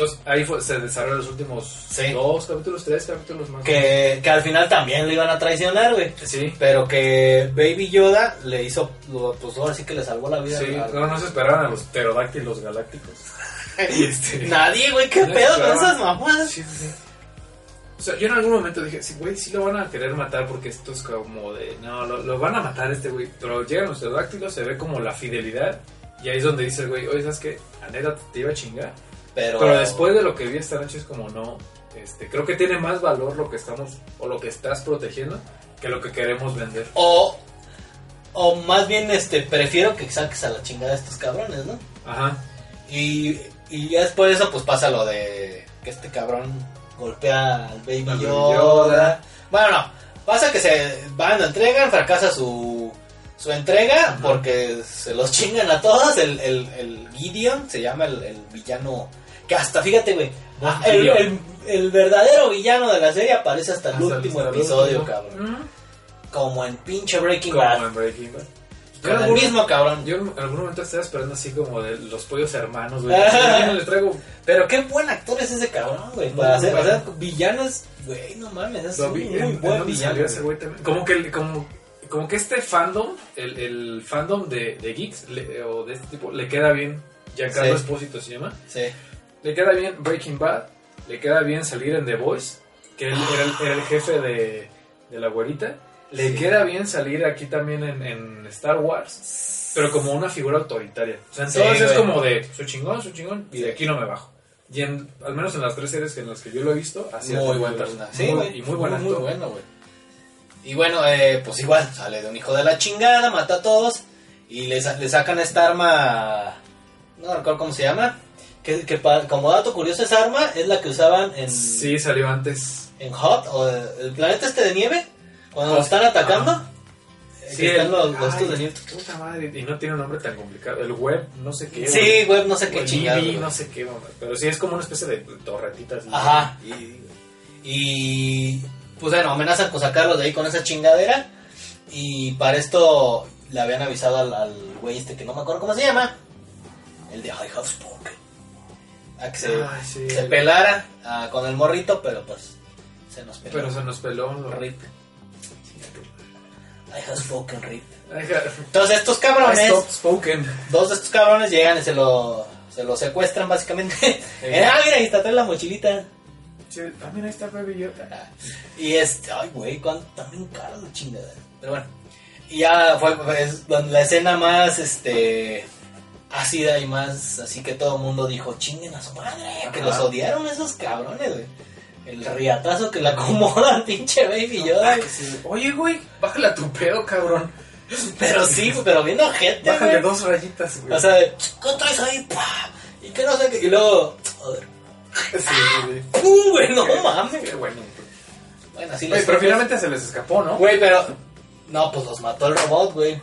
Entonces ahí fue- se desarrollaron los últimos Sí. dos capítulos, tres capítulos más. Que, que al final también lo iban a traicionar, güey. Sí, Pero que Baby Yoda le hizo, lo- pues ahora sí que le salvó la vida. sí, al- no, no se esperaban a los pterodáctilos galácticos. Este- Nadie, güey, qué No pedo con esas mamadas. Sí, sí, sí. O sea, yo en algún momento dije, sí, güey, sí lo van a querer matar porque esto es como de, no, lo, lo van a matar este güey. Pero llegan los pterodáctilos, se ve como la fidelidad y ahí es donde dice el güey, oye, ¿sabes qué? A neta te iba a chingar. Pero, Pero después de lo que vi esta noche es como, no, este, creo que tiene más valor lo que estamos, o lo que estás protegiendo, que lo que queremos vender. O, o más bien, este, prefiero que saques a la chingada a estos cabrones, ¿no? Ajá. Y, y ya después de eso, pues pasa lo de que este cabrón golpea al Baby Yoda. Yoda. Bueno, no. Pasa que se van, entregan, fracasa su, su entrega Ajá. porque se los chingan a todos. El, el, el Gideon se llama el, el villano. Que hasta, fíjate, güey. Ah, El, Gideon. el- el verdadero villano de la serie aparece hasta el Hasta último hasta el episodio, último. cabrón. Como en pinche Breaking Como Bad. en Breaking Bad. Con el algún- mismo cabrón. Yo en algún momento estaba esperando así como de los pollos hermanos, güey. Ya no les traigo Pero qué buen actor es ese cabrón, güey. Muy Para hacer, bueno. o sea, villanos, güey, no mames, es un vi muy en- en buen villano. salió ese güey. también. Como que, el- como, como que este fandom, el, el fandom de, de geeks le- o de este tipo, le queda bien. Giancarlo Sí. Espósito se llama. Sí. Le queda bien Breaking Bad. Le queda bien salir en The Voice, que él era, el, era el jefe de, de la güerita. Le Sí. queda bien salir aquí también en, en Star Wars, pero como una figura autoritaria. O sea, Sí, entonces es güey. como de, soy chingón, soy chingón, y de aquí no me bajo. Y en, al menos en las tres series en las que yo lo he visto, así muy es. buen personaje. Sí, Muy-. Y muy buen muy, bueno, güey. Y bueno, eh, pues igual, sale de un hijo de la chingada, mata a todos. Y le, le sacan esta arma. No recuerdo cómo se llama. Que, que pa- como dato curioso, esa arma es la que usaban en, Sí, salió antes. en Hot, o el planeta este de nieve. Cuando Hot, están atacando. eh, Sí, están los, los ay, de nieve. Puta madre, y no tiene un nombre tan complicado. El web, no sé qué. Sí, güey, no sé qué O el chingados. EV, güey. no sé qué, mamá. Pero sí es como una especie de torretitas. Ajá. Y, y, pues bueno, amenazan con sacarlos de ahí con esa chingadera. Y para esto le habían avisado al, al güey este que no me acuerdo cómo se llama. El de I Have Spoken. A que se, Ay, sí. se pelara ah, con el morrito, pero pues se nos peló. Pero se nos peló. ¿no? Rip. I Have Spoken, Rip. Entonces estos cabrones, spoken. dos de estos cabrones llegan y se lo, se lo secuestran básicamente. Eh, ah, mira, ahí está, trae la mochilita. Ah, mira, ahí está Baby Yoda. Y este, ay, güey, cuánto también caro chingada. Pero bueno, y ya fue pues, donde la escena más, este, ácida y más, así que todo el mundo dijo, chinguen a su madre, que los odiaron esos cabrones, güey. El riatazo que le acomoda al pinche Baby Yoda. Ah, sí. Oye, güey, bájale a tu pedo, cabrón. Pero sí, pero bien ojete, Bájale güey. dos rayitas, güey. O sea, ¿qué traes ahí? Pa, Y que no sé qué. Y luego, joder. sí, sí. ¡Pum, güey! No mames. Qué bueno. Bueno, así Güey, les pero finalmente se les escapó, ¿no? Güey, pero. No, pues los mató el robot, güey.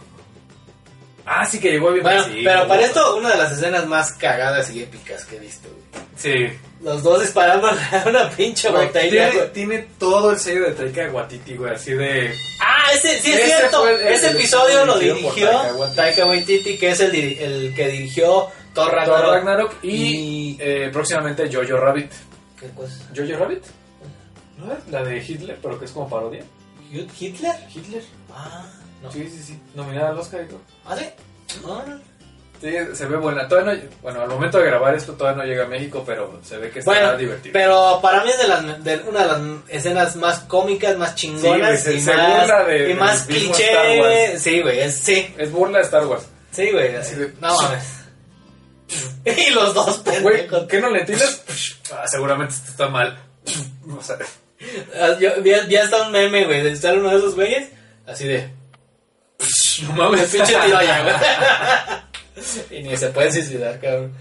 Ah, sí que llegó bien. Bueno, sí, pero para esto, una de las escenas más cagadas y épicas que he visto, güey. Sí. Los dos disparando a una pinche Güey, botella, tiene, todo el sello de Taika Waititi, güey, así de... Ah, ese, sí es Ese cierto. el- ese el episodio lo dirigió Taika Waititi. Que es el, diri- el que dirigió Thor Ragnarok. Thor Ragnarok y, Y- eh, próximamente Jojo Rabbit. ¿Qué cosa? ¿Jojo Rabbit? ¿No es? La de Hitler, pero que es como parodia. ¿Hitler? ¿Hitler? Ah, no. Sí, sí, sí. Nominada al Oscar y todo. ¿Ah, sí? Ah, no. Sí, se ve buena. Todavía no, bueno, al momento de grabar esto todavía no llega a México, pero se ve que está Bueno, divertido. pero para mí es de, las, de una de las escenas más cómicas, más chingonas Sí, güey, y, más, de- y más cliché. Sí, güey, es- sí, Es burla de Star Wars. sí, güey. Así de- No mames. y los dos Güey, pendejos. ¿qué no le entiendes? Ah, seguramente esto está mal. O sea, Ah, Yo vi, vi hasta un meme, güey, de estar uno de esos güeyes, así de... no mames. Pinche tiro allá, güey. y ni se puede suicidar, cabrón.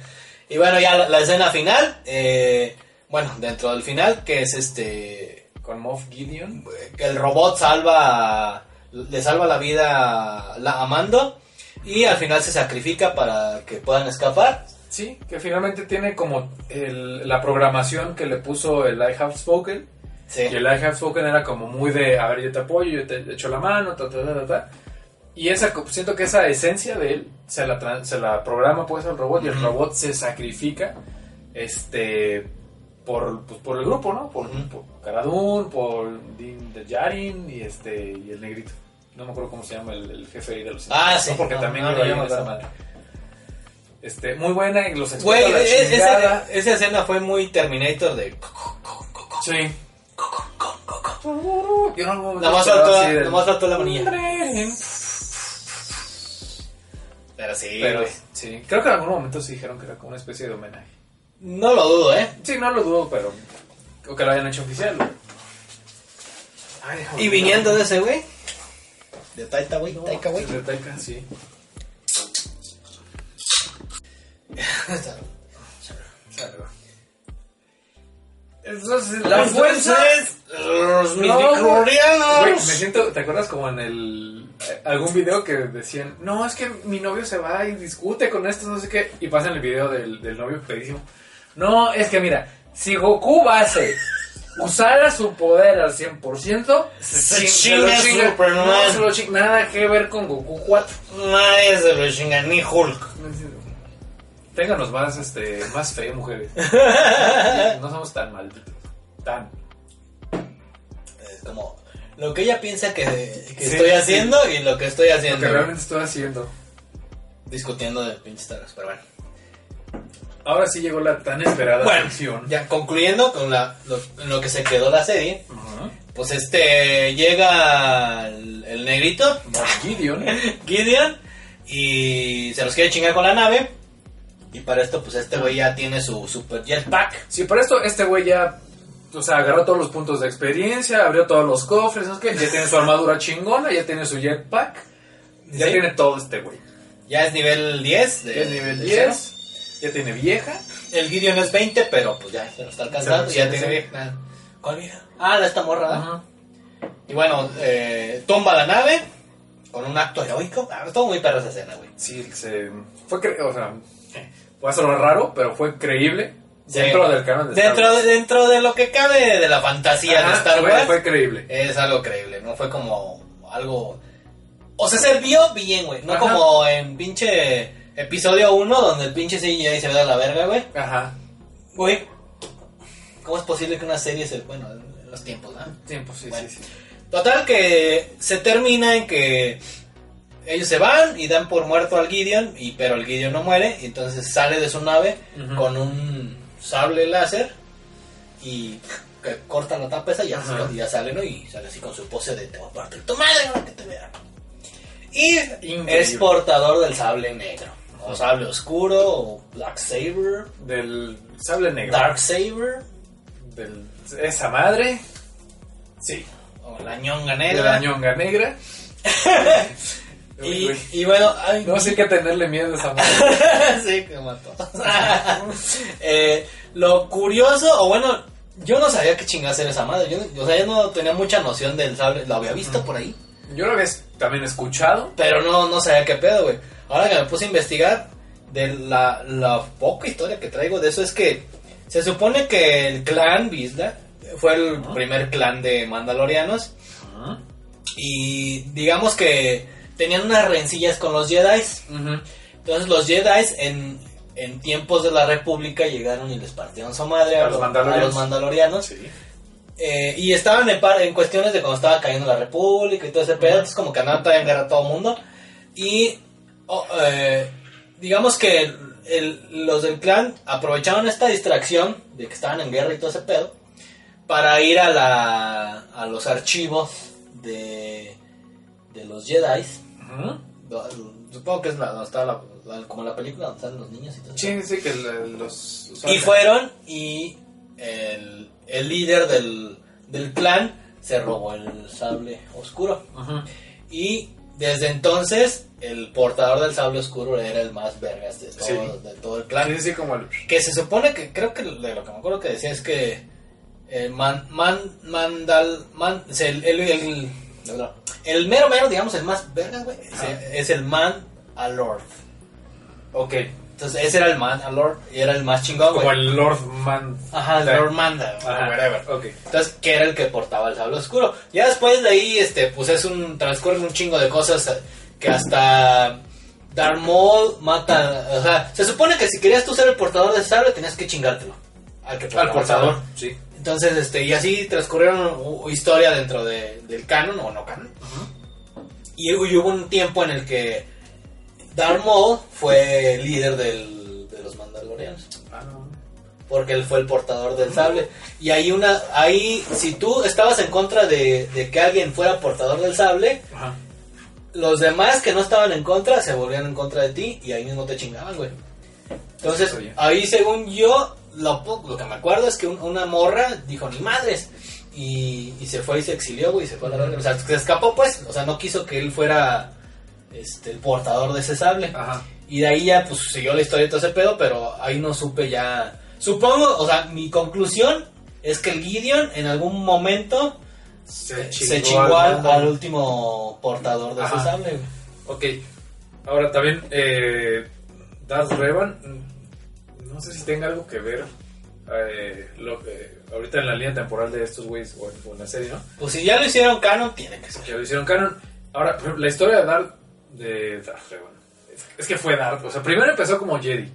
Y bueno, ya la, la escena final, eh, bueno, dentro del final, que es este... Con Moff Gideon. que el robot salva le salva la vida a, la, a Mando y al final se sacrifica para que puedan escapar Sí, que finalmente tiene como el- la programación que le puso el I Have Spoken. sí. Y el I Have Spoken era como muy de, a ver, yo te apoyo, yo te echo la mano, ta, ta, ta, ta, ta. Y esa, siento que esa esencia de él se la, se la programa pues al robot y el robot se sacrifica este por, pues, por el grupo, ¿no? Por, por Cara Dune, por Din de Yarin y este y el negrito. No me acuerdo cómo se llama el, el jefe ahí de los Ah, ¿no? sí, porque no, también no, en me esa madre. Este, muy buena y los güey la e- esa, esa escena fue muy Terminator de Sí. Yo no faltó, nomás faltó la manilla pero sí Pero güey. sí, creo que en algún momento sí dijeron que era como una especie de homenaje. no lo dudo eh Sí, no lo dudo, pero creo que lo hayan hecho oficial. güey. Ay, déjame y viniendo de ese güey de Taika güey No, Taika güey de Taika, sí. Entonces, la fuerza. Los No. Güey, me siento, ¿te acuerdas como en el eh, algún video que decían, no, es que mi novio se va y discute con esto, no sé qué, y pasan el video del, del novio pedísimo. No, es que mira, si Goku base usara su poder al 100%, Se chin- chinga Superman. No, se lo chinga. Nada que ver con Goku 4. Nadie se lo chinga, ni Hulk. Ténganos más, este, más fe, mujeres. No somos tan malditos. Tan. Como lo que ella piensa que, que Sí, estoy sí. haciendo y lo que estoy Lo haciendo. que realmente estoy haciendo. Discutiendo de pinches taras, pero bueno. Ahora sí llegó la tan esperada Bueno, sección. ya concluyendo con la, lo, en lo que se quedó la serie, pues este llega el, el negrito, Gideon. Gideon, y se los quiere chingar con la nave. Y para esto, pues este güey ya tiene su super jetpack. Sí, por esto este güey ya, o sea, agarró todos los puntos de experiencia, abrió todos los cofres, ¿no? ¿Qué? ya tiene su armadura chingona, ya tiene su jetpack, ya Sí. tiene todo este güey. Ya es nivel 10. De, Ya es nivel de 10, ya tiene vieja. El Gideon es 20, pero pues ya se lo está alcanzando. Sí, ya sí, tiene vieja. ¿Cuál vieja? Ah, la esta morra, ¿verdad? Ajá. Y bueno, eh, tumba la nave con un acto heroico. Ah, Estuvo muy perra esa escena, güey. Sí, se, fue, cre- o sea, puede ser raro, pero fue creíble. Dentro del canon de Star Dentro Wars. de, dentro de lo que cabe de la fantasía de Star fue- Wars, Fue creíble. es algo creíble, no fue como algo... O sea, se vio bien, güey. No Ajá. como en pinche episodio 1 donde el pinche CGI se ve a la verga, güey. Ajá. Güey, ¿cómo es posible que una serie se... Bueno, en los tiempos, ¿no? Tiempo, sí, Bueno. sí, sí. Total que se termina en que ellos se van y dan por muerto al Gideon, y, pero el Gideon no muere, y entonces sale de su nave con un sable láser y que corta la tapa esa y ya, y ya sale, ¿no? Y sale así con su pose de te voy a partir tu madre, ahora que te vea. Y Increíble. es portador del sable negro, o sable oscuro, o Black Saber, Del sable negro. Dark Saber, Del, esa madre. Sí. o la ñonga De negra. la ñonga negra. Y, bueno, ay, No, hay que tenerle miedo a esa madre. sí, que mató. Eh, lo curioso, o bueno, yo no sabía qué chingadas era esa madre. Yo, no- o sea, yo no tenía mucha noción del sable. Lo había visto por ahí, Yo lo había también escuchado. pero no, no sabía qué pedo, güey. Ahora que me puse a investigar, de la, la poca historia que traigo de eso es que se supone que el clan Visla fue el primer clan de mandalorianos. Y digamos que tenían unas rencillas con los Jedi. Entonces los Jedi en, en tiempos de la República llegaron y les partieron su madre a, A los mandalorianos. a los mandalorianos. Sí. Eh, y estaban en, par- en cuestiones de cuando estaba cayendo la República y todo ese pedo. Entonces como que andaban todavía en guerra todo el mundo. Y oh, eh, digamos que el- el- los del clan aprovecharon esta distracción de que estaban en guerra y todo ese pedo. Para ir a, la, a los archivos de, de los Jedi. Supongo que es la, donde está la, la- como la película donde están los niños y todo. Sí, sí, que la- los... Y fueron y el, el líder del, del clan se robó el sable oscuro. Y desde entonces el portador del sable oscuro era el más vergas de todo, Sí. de todo el clan. Sí, sí, como el... Que se supone que, creo que de lo que me acuerdo que decía es que el man, man, mandal, man, o sea, el, el, el, el mero mero, digamos, el más vergas, güey, es, el man alord. Ok. Entonces ese era el man alord y era el más chingón, Como güey. el Lord Man... Ajá, el Ajá. Lord Manda, o whatever. Ok. Entonces, que era el que portaba el sable oscuro. Ya después de ahí, este, pues es un, transcurre un chingo de cosas eh, que hasta Darth Maul mata, o sea, se supone que si querías tú ser el portador del sable, tenías que chingártelo. Al, que Al el portador, sable. sí. Entonces, este, y así transcurrieron u- historia dentro de- del canon o no canon. Y hubo un tiempo en el que Darth Maul fue líder del- de los Mandalorianos Ah, no. porque él fue el portador del sable. Y ahí una, ahí, si tú estabas en contra de, de que alguien fuera portador del sable, Ajá. los demás que no estaban en contra se volvían en contra de ti y ahí mismo te chingaban, güey. Entonces, ahí según yo, lo, que me acuerdo es que un- una morra dijo, ni madres. Y, y se fue y se exilió, güey, y se fue a la verga. O sea, se escapó, pues. O sea, no quiso que él fuera este, el portador de ese sable. Ajá. Y de ahí ya, pues siguió la historia y todo ese pedo, pero ahí no supe ya. Supongo, o sea, mi conclusión es que el Gideon en algún momento Se se chingó al, último portador de Ajá. ese sable. Ok. Ahora también, eh, Darth Revan, no sé si tenga algo que ver eh, lo, eh, ahorita en la línea temporal de estos güeyes o, en- la serie, ¿no? Pues si ya lo hicieron canon, tiene que ser. Que lo hicieron canon. Ahora, la historia de Darth, de Darth Revan, es, es que fue Darth, o sea, primero empezó como Jedi,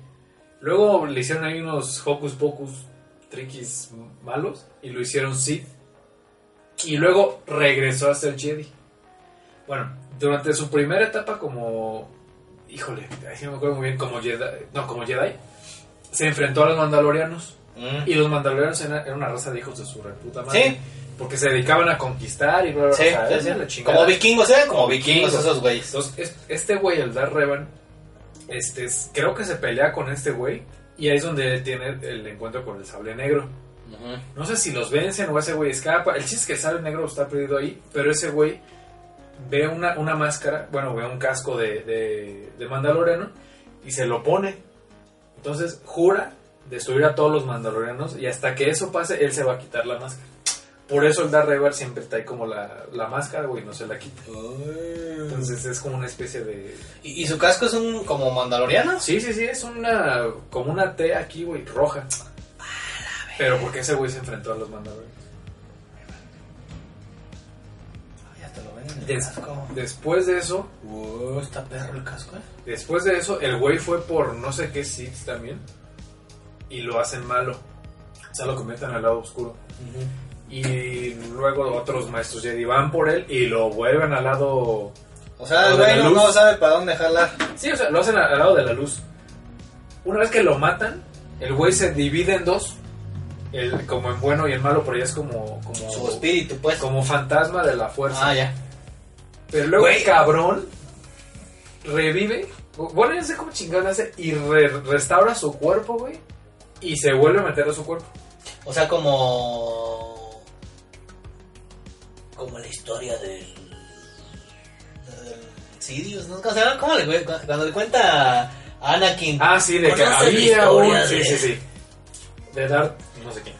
luego le hicieron ahí unos hocus pocus triquis malos y lo hicieron Sith, y luego regresó a ser Jedi. Bueno, durante su primera etapa como, híjole, ahí sí no me acuerdo muy bien, como Jedi, no, como Jedi, se enfrentó a los Mandalorianos. Mm. Y los mandalorianos eran, eran una raza de hijos de su reputa madre. Sí. Porque se dedicaban a conquistar y bla, bla, Sí. O sea. Como vikingos, ¿eh? Como Como vikingos vikingos. esos güeyes. Entonces, este güey, el Dar Revan, este, es- creo que se pelea con este güey. Y ahí es donde tiene el encuentro con el sable negro. No sé si los vencen o ese güey escapa. El chiste es que el sable negro está perdido ahí. Pero ese güey ve una, una máscara, bueno, ve un casco de, de, de mandaloriano y se lo pone. Entonces jura destruir a todos los mandalorianos y hasta que eso pase, él se va a quitar la máscara. Por eso el Darth Revan siempre trae como la, la máscara, güey, no se la quita. Entonces es como una especie de... ¿Y, y su casco es un como mandaloriano? Sí, sí, sí, es una... como una T aquí, güey, roja. Pero porque ese güey se enfrentó a los mandalorianos. Ya te lo ven en el Des- casco. después de eso, Uh, está perro el casco, ¿eh? después de eso, el güey fue por no sé qué Sith también. Y lo hacen malo. O sea, lo convierten al lado oscuro. Y luego otros maestros Jedi van por él y lo vuelven al lado... O sea, el güey no, sabe para dónde jalar. Sí, o sea, lo hacen al, lado de la luz. Una vez que lo matan, el güey se divide en dos. El, como en bueno y en malo, pero ya es como... como Su espíritu, pues. Como fantasma de la fuerza. Ah, ya. Pero luego el cabrón revive. Bueno, no sé cómo chingón hace. Y re- restaura su cuerpo, güey. Y se vuelve a meter a su cuerpo. O sea, como. Como la historia del. Sidious, ¿no? ¿Cómo, se llama? ¿Cómo le cuenta? Cuando le cuenta a Anakin. Ah, sí, de que ¿Conoces la había un... historia Sí, de- sí, sí. De Darth, no sé quién.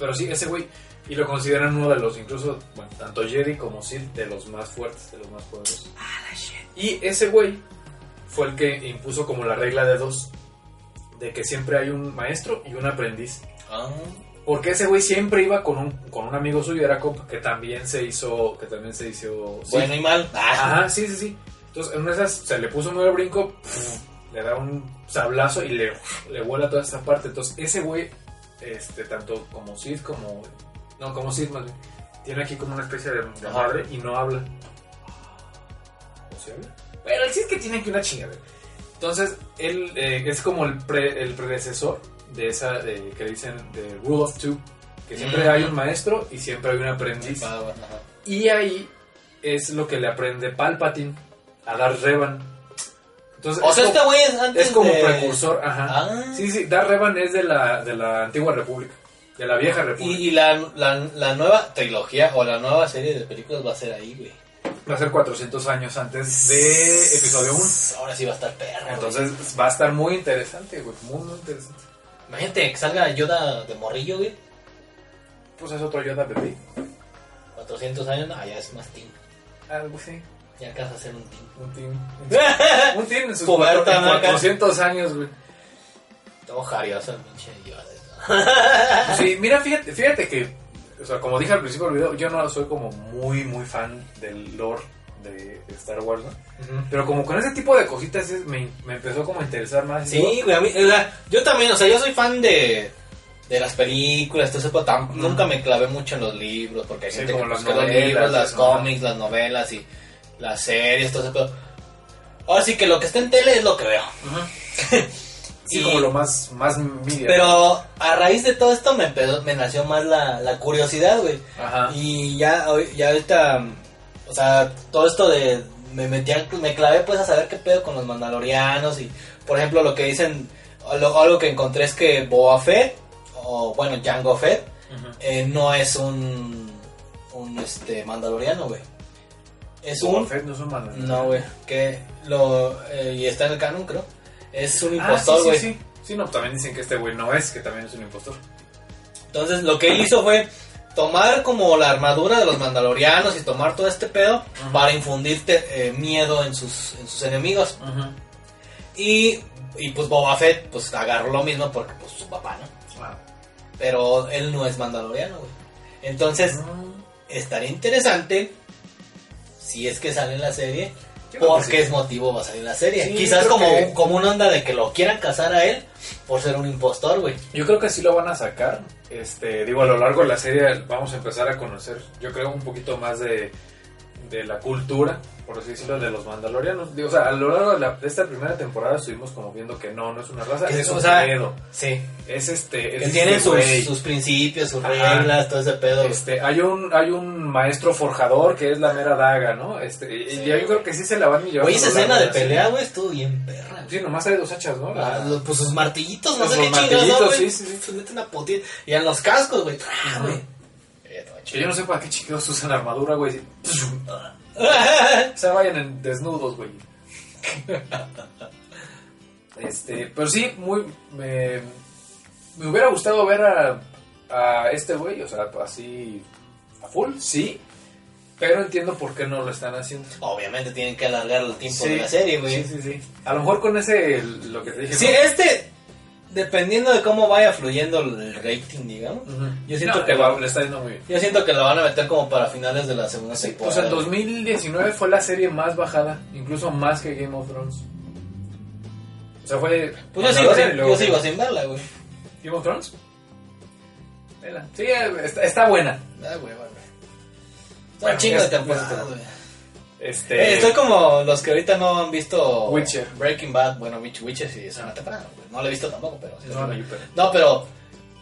Pero sí, ese güey, y lo consideran uno de los, incluso, bueno, tanto Jedi como Sith, de los más fuertes, de los más poderosos. Y ese güey fue el que impuso como la regla de dos, de que siempre hay un maestro y un aprendiz. Ah, Porque ese güey siempre iba con un, con un amigo suyo, era compa, que también se hizo, que también se hizo... Sith. bueno y mal. Ah, Ajá, sí, sí, sí. Entonces, en una de esas se le puso un nuevo brinco, le da un sablazo y le, le vuela toda esta parte. Entonces, ese güey, este, tanto como Sid como. No, como Sid más bien, tiene aquí como una especie de, madre y no habla. ¿O se habla? Bueno, el Sid que tiene aquí una chingadera. Entonces, él eh, es como el, pre- el predecesor de esa de, que dicen de Rule of Two. Que siempre Mm. hay un maestro y siempre hay un aprendiz. Y ahí es lo que le aprende Palpatine a Darth Revan. Entonces, O es sea, como, este güey es antes es como de- precursor, ajá. Ah. Sí, sí, Darth Revan es de la, de la antigua república, de la vieja república. y la, la, la nueva trilogía o la nueva serie de películas va a ser ahí, güey. Va a ser 400 años antes de episodio 1. Ahora sí va a estar perro. güey. Entonces va a estar muy interesante, güey, muy, muy interesante. Imagínate que salga Yoda de morrillo, güey. Pues es otro Yoda bebé. 400 años, no, ya es más team. Algo así, Ya alcanza a ser un team. un team. Un team en sus cuatro- en ¿no? Acá. 400 años, güey. Todo jarioso el pinche Yoda. Sí, mira, fíjate, fíjate que, o sea, como dije al principio del video, yo no soy como muy, muy fan del lore de, Star Wars, ¿no? Pero como con ese tipo de cositas es- me, me empezó como a interesar más. Sí, güey, a mí, o sea, yo también, o sea, yo soy fan de, de las películas, todo eso, pero tam- Ujú. nunca me clavé mucho en los libros, porque hay Sí, gente como que los novelas, libros, las ¿no? cómics, las novelas y las series, todo eso, pero ahora sí que lo que está en tele es lo que veo. Sí, Y- como lo más, más media. Pero a raíz de todo esto me, empezó- me nació más la, la curiosidad, güey. Ajá. Y ya, ya ahorita, o sea, todo esto de, me metí, a- me clavé pues a saber qué pedo con los mandalorianos y, por ejemplo, lo que dicen, algo, algo que encontré es que Boba Fett, o bueno, Jango Fett, eh, no es un, un este, mandaloriano, güey. Es Boba un... Fett no es un mandaloriano. No, güey, que lo... eh, y está en el canon, creo. Es un Ah, impostor, sí, güey. sí, sí. Sí, no, también dicen que este güey no es, que también es un impostor. Entonces lo que él hizo fue tomar como la armadura de los mandalorianos y tomar todo este pedo para infundirte eh, miedo en sus, en sus enemigos. Y, y pues Boba Fett pues agarró lo mismo porque pues su papá, ¿no? Ah. Pero él no es mandaloriano, güey. Entonces estaría interesante si es que sale en la serie. Yo creo que ¿Por qué sí. es motivo va a salir en la serie? Sí, Quizás como, que- como una onda de que lo quieran casar a él por ser un impostor, güey. Yo creo que sí lo van a sacar. Este, digo, a lo largo de la serie vamos a empezar a conocer, yo creo, un poquito más de, de la cultura, por así decirlo, de los mandalorianos. Digo, o sea, a lo largo de, la- de esta primera temporada estuvimos como viendo que no, no es una raza, es o un sea, pedo. Sí. Es este, es Que este sus, sus principios, sus Ajá. reglas, todo ese pedo. Este, hay un, hay un maestro forjador que es la mera daga, ¿no? Este, y- Sí. y yo creo que sí se la van a llevar. Oye, a esa escena de pelea, güey, estuvo bien perra. Sí, nomás hay dos hachas, ¿no? Ah, pues sus martillitos, no Los sé qué chingados, martillitos, ¿no, güey? sí, sí, sí. Se meten una putita. Y en los cascos, güey. yo no sé para qué chingados usan armadura, güey. sea, vayan en desnudos, güey. Este, pero sí, muy. Me, me hubiera gustado ver a, a este güey, o sea, así. a full, sí. Pero entiendo por qué no lo están haciendo. Obviamente tienen que alargar el tiempo Sí, de la serie, güey. Sí, sí, sí. A lo mejor con ese, el- lo que te dije. Sí, ¿no? este, dependiendo de cómo vaya fluyendo el rating, digamos. Yo siento No, que va- va- le está yendo muy bien. Yo siento que lo van a meter como para finales de la segunda Sí, temporada. pues en güey. 2019 fue la serie más bajada, incluso más que Game of Thrones. O sea, fue. Pues yo sigo, sin, luego- yo sigo sin verla, güey. ¿Game of Thrones? Vela. Sí, eh, está, está buena. Ah, güey. Está Bueno, chingo de güey. Este. Eh, estoy como los que ahorita no han visto Witcher. Breaking Bad, bueno, Witch- Witcher sí es una temporada. No lo he visto tampoco, pero sí No, no, pero- No, pero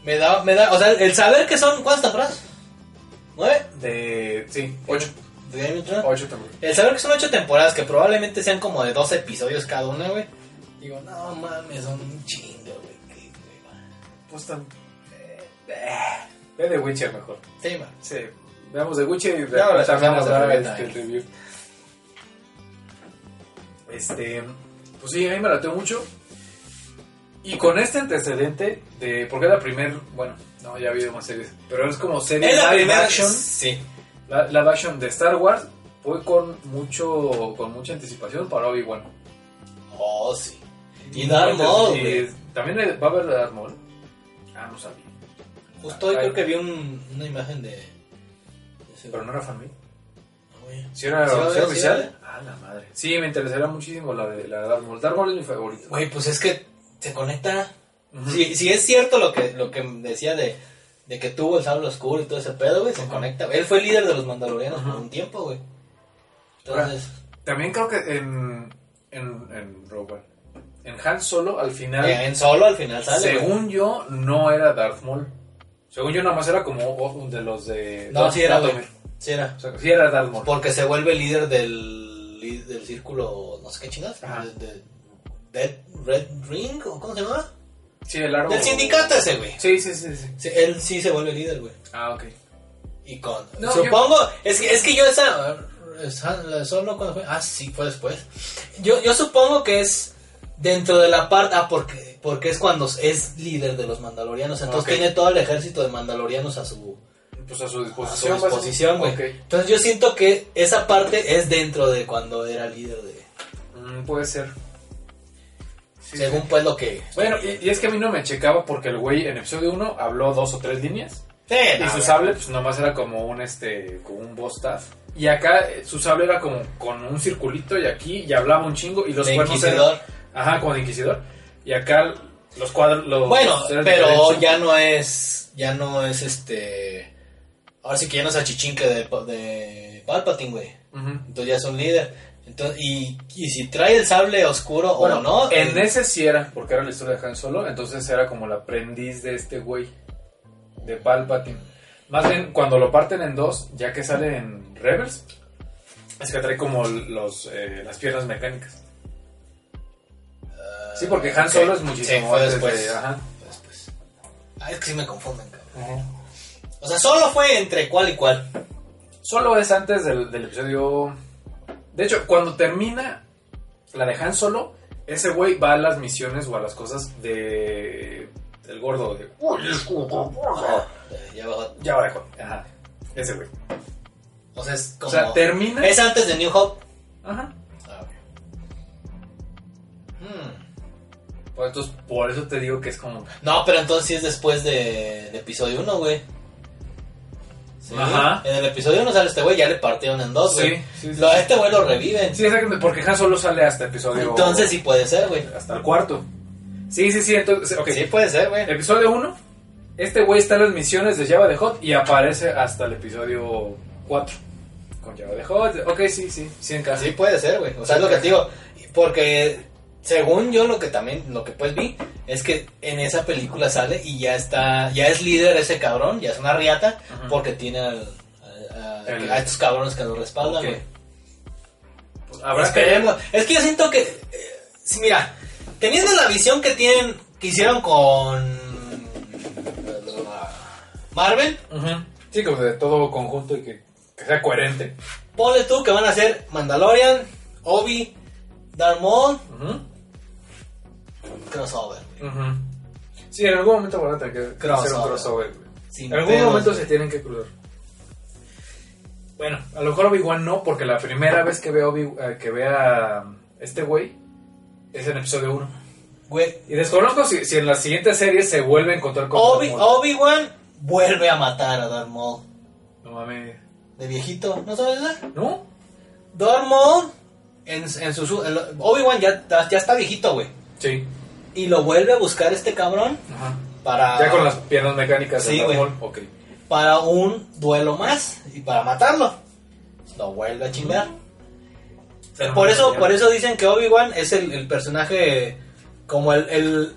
me da, me da, o sea, el saber que son cuántas temporadas, nueve De. Sí, 8. de Game of Thrones? 8 también. El saber que son ocho temporadas, que probablemente sean como de dos episodios cada una, güey. Digo, no mames, son un chingo, güey. Pues tan. Ve de Witcher mejor. Sí, man. Sí. Veamos de Witcher y de Ya, ahora también pasamos habrá de Este, pues sí, a mí me lateó mucho. Y con este antecedente de, porque es la primer, bueno, no, ya ha habido más series, pero es como serie Es la live primera action, Sí. la, action de Star Wars, fue con mucho, con mucha anticipación para Obi-Wan. Oh, sí. Y Darth Maul. También va a haber Darth Maul. Ah, no sabía. Justo hoy creo que vi un- una imagen de. de ese Pero no era fan güey. Si era, Sí, era haber, oficial. sí ah, la madre. Sí, me interesaría muchísimo la de la Darth Maul. Darth Maul es mi favorito. Güey, pues es que se conecta. Ujú. Si, si es cierto lo que, lo que decía de, de que tuvo el sable oscuro y todo ese pedo, güey, se conecta. Él fue líder de los mandalorianos por un tiempo, güey. Entonces, También creo que en. En, en One. En Han Solo, al final. en solo al final sale. güey. según yo, no era Darth Maul. Según yo, nada más era como de los de. No, sí era, güey. Sí era. O sea, sí era Darth Maul. Porque se vuelve líder del, del círculo, no sé qué chingas. Ajá. De, de- Dead Red Ring, ¿o cómo se llama? Sí, el árbol. Del sindicato ese, güey. Sí, sí, sí, sí. Sí, él sí se vuelve líder, güey. Ah, ok. Y con. No, supongo. Es, que, es que yo esa. Solo cuando fue. Ah, sí, fue después. Yo, yo supongo que es dentro de la parte. Ah, porque, porque es cuando es líder de los mandalorianos. Entonces tiene todo el ejército de mandalorianos a su, Pues a su a su disposición. disposición, güey. Entonces yo siento que esa parte es dentro de cuando era líder de. Mm, puede ser. Sí, según sí. pues lo que. Bueno, y, y es que a mí no me checaba porque el güey en episodio 1 habló dos o tres líneas. Sí, Y no, su sable, pues nomás era como un este, como un boss staff. Y acá eh, su sable era como con un circulito y aquí y hablaba un chingo y los De cuernos inquisidor. eran. Ajá, como de inquisidor. Y acá los cuadros. Los, Bueno, pero diferentes. ya no es. Ya no es este. Ahora sí que ya no es achichinque de, de Palpatine, güey. Entonces ya es un líder. Entonces, y, y si trae el sable oscuro Bueno, o no. en ese sí era, porque era la historia de Han Solo, entonces era como el aprendiz de este güey, de Palpatine. Más bien, cuando lo parten en dos, ya que sale en Rebels, es que trae como los, eh, las piernas mecánicas. Sí, porque Han ok. Solo es Sí, muchísimo fue después. de- ajá. Fue después. Ah, es que sí me confunden, cabrón. O sea, solo fue entre cuál y cuál. Solo es antes del, del episodio... De hecho, cuando termina la de Han Solo, ese güey va a las misiones o a las cosas de... del gordo, de... Ya bajó. Ya va de Hot. Ajá. Ese güey. O sea, es como. O sea, termina. Es antes de New Hope. Ajá. Ah, ok. Hmm. Pues entonces, por eso te digo que es como. No, pero entonces sí es después de, de episodio 1, güey. Sí. Ajá. En el episodio 1 sale este güey, ya le partieron en dos, güey. Sí, sí, a este güey lo reviven. Sí, exactamente. Porque Han solo sale hasta episodio. Entonces sí puede ser, güey. Hasta el cuarto. Sí, sí, sí. Entonces. Sí puede ser, güey. Episodio 1. Este güey está en las misiones de Java de Hot y aparece hasta el episodio 4. Con Java de Hot. Ok, sí, sí. Sí, en casa. Sí puede ser, güey. O sea, es lo que te digo. Porque según yo lo que también, lo que pues vi, es que en esa película sale y ya está, ya es líder ese cabrón, ya es una riata, Ajá. porque tiene al- a, a- El- a estos cabrones que lo respaldan, Ok. güey. Pues habrá que. Esperemos. Es que yo siento que, eh, sí, mira, teniendo la visión que tienen, que hicieron con Marvel, Ujú. Sí, como de todo conjunto y que, que sea coherente. ponle tú que van a ser Mandalorian, Obi, Darth Maul. Crossover. Ujú. Sí, en algún momento van a tener que hacer un Crossover. crossover. Sin En algún momento se tienen que cruzar. Bueno, a lo mejor Obi-Wan no, porque la primera vez que vea, Obi eh, que vea um, este güey es en episodio 1. Güey, Y desconozco si, si en la siguiente serie se vuelve a encontrar con Obi-. Obi-Wan vuelve a matar a Darth Maul. No mames. De viejito, ¿no sabes eso? ¿No? Darth Maul, en, en su... Obi-Wan ya, ya está viejito, güey. Sí. Y lo vuelve a buscar este cabrón Ajá. para... Ya con las piernas mecánicas Sí, Darth güey. Maul. Ok. para un duelo más y para matarlo. Lo vuelve a chingar. Pero por eso, por eso dicen que Obi-Wan es el, el personaje como el, el,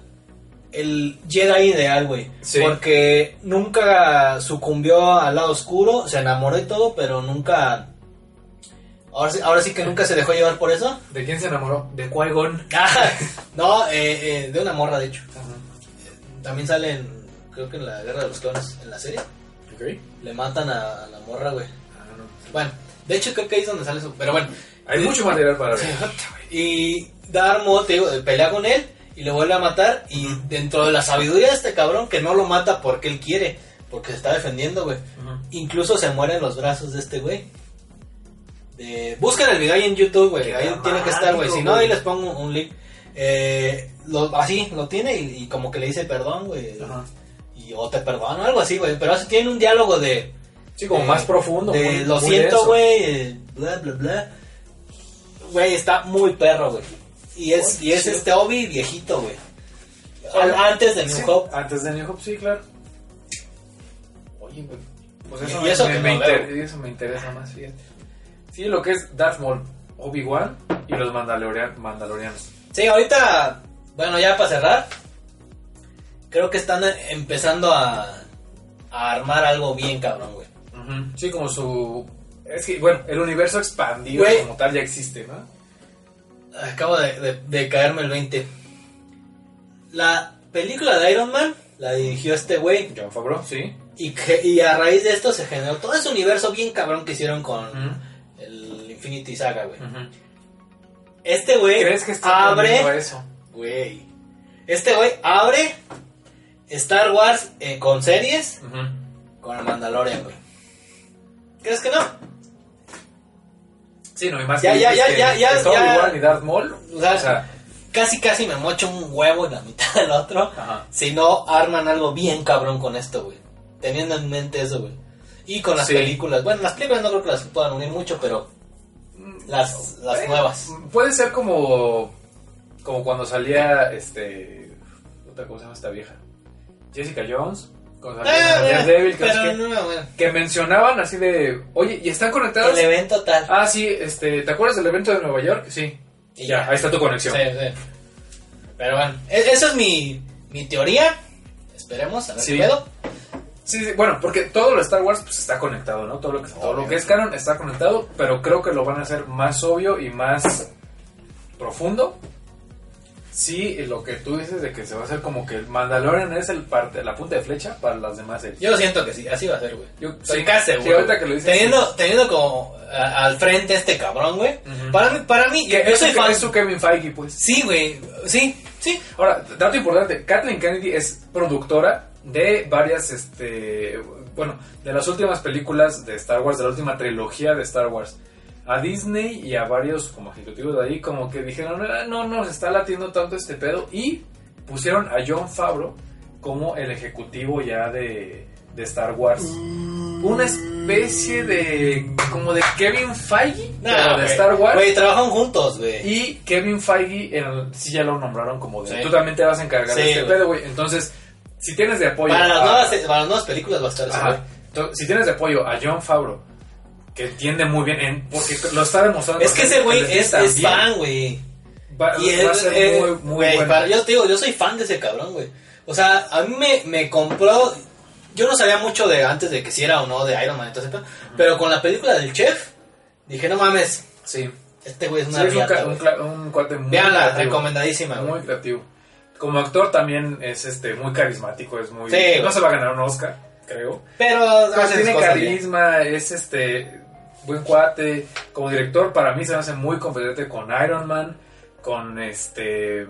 el Jedi ideal, güey. Sí. Porque nunca sucumbió al lado oscuro, se enamoró y todo, pero nunca. Ahora sí, ahora sí que nunca se dejó llevar por eso. ¿De quién se enamoró? De Qui-Gon. No, eh, eh, de una morra, de hecho. Ajá. También sale en, creo que en la Guerra de los Clones, en la serie. Le matan a, a la morra, güey. Ah, no. Bueno, de hecho creo que ahí es donde sale eso. Pero bueno, Hay mucho material para ver. Y Maul, te digo, pelea con él y lo vuelve a matar. Y dentro de la sabiduría de este cabrón, que no lo mata porque él quiere, porque se está defendiendo, güey. Incluso se muere en los brazos de este güey. Eh, busquen el video ahí en YouTube, güey. Ahí tiene que estar, güey. Si no, ahí les pongo un link. Eh, lo- así, lo tiene y, y como que le dice perdón, güey. Ajá. Y o te perdono, algo así, güey. Pero así tiene un diálogo de. Sí, como de- más profundo. De muy- lo muy siento, güey. eh, Bla, bla, bla. Güey, está muy perro, güey. Y es, y es chido. este Obi viejito, güey. Antes de New Sí, Hope. Antes de New Hope, sí, claro. Oye, güey, pues eso, Y me, eso me- que me no inter- veo. y eso me interesa más, fíjate. Sí, lo que es Darth Maul, Obi-Wan y los Mandalorian- Mandalorianos. Sí, ahorita, bueno, ya para cerrar, creo que están empezando a, a armar algo bien cabrón, güey. Sí, como su... Es que, bueno, el universo expandido Güey. como tal ya existe, ¿no? Acabo de, de- de caerme el 20. La película de Iron Man la dirigió este güey. John Favreau, sí. Y, que- y a raíz de esto se generó todo ese universo bien cabrón que hicieron con Infinity Saga, güey. Este güey ¿Crees que está abre... eso? Güey. Este güey abre Star Wars eh, con series con el Mandalorian, güey. ¿Crees que no? Sí, no, y más Ya, que ya, ya, que ya, ya, ya. Obi-Wan y Darth Maul. O sea, o sea, Casi, casi me mocho un huevo en la mitad del otro. Ajá. Si no arman algo bien cabrón con esto, güey. Teniendo en mente eso, güey. Y con las Sí. películas. Bueno, las películas no creo que las puedan unir mucho, pero las, las Eh, nuevas. Puede ser como como cuando salía este puta, ¿cómo se llama esta vieja? Jessica Jones, cuando salía Ah, Daredevil, que, pero no, bueno. que mencionaban así de, "Oye, ¿y están conectadas?" El evento tal. Ah, sí, este, ¿te acuerdas del evento de Nueva York? Sí. Y ya, ya. ahí está tu conexión. Sí, sí. Pero bueno, e- esa es mi, mi teoría. Esperemos, a ver Sí. qué pedo. Sí, sí, bueno, porque todo lo de Star Wars pues está conectado, ¿no? Todo lo que todo lo que es canon está conectado, pero creo que lo van a hacer más obvio y más profundo. Sí, lo que tú dices de que se va a hacer como que el Mandalorian es el parte, la punta de flecha para las demás series. Yo siento que sí, así va a ser, güey. Yo Estoy sí, casi sí, seguro. ahorita que lo dices, teniendo, teniendo como a- al frente este cabrón, güey. Ujú. Para mí, para mí, yo soy fan. es su Kevin Feige, pues. Sí, güey. Sí, sí. Ahora, dato importante, Kathleen Kennedy es productora de varias, este, bueno, de las últimas películas de Star Wars, de la última trilogía de Star Wars. A Disney y a varios como ejecutivos de ahí como que dijeron, "Ah, no nos está latiendo tanto este pedo y pusieron a John Favreau como el ejecutivo ya de, de Star Wars. Una especie de, como de Kevin Feige, pero Nah, de. Star Wars. Güey, trabajan juntos, güey. Y Kevin Feige, en el- sí ya lo nombraron como de... Sí. Tú también te vas a encargar Sí, de este pedo, güey. Entonces, si tienes de apoyo... Para las, a- nuevas, para las nuevas películas va a estar Ajá. Entonces, si tienes de apoyo a John Favreau, que entiende muy bien, en- porque lo está demostrando... Es que ese güey es, fan, güey. Y va a él, ser eh, muy, bueno. para- yo te digo, yo soy fan de ese cabrón, güey. O sea, a mí me, me compró. Yo no sabía mucho de antes de que si era o no de Iron Man, entonces, pero con la película del chef, dije, no mames, Sí. este güey es Sí, una es un, riata, un, un cuate muy Veanla, recomendadísima. Muy creativo. Como actor también es este muy carismático, es muy... Sí, no se va a ganar un Oscar, creo. Pero Pero tiene bien. carisma, es este buen cuate. Como director, para mí se me hace muy competente con Iron Man, con este.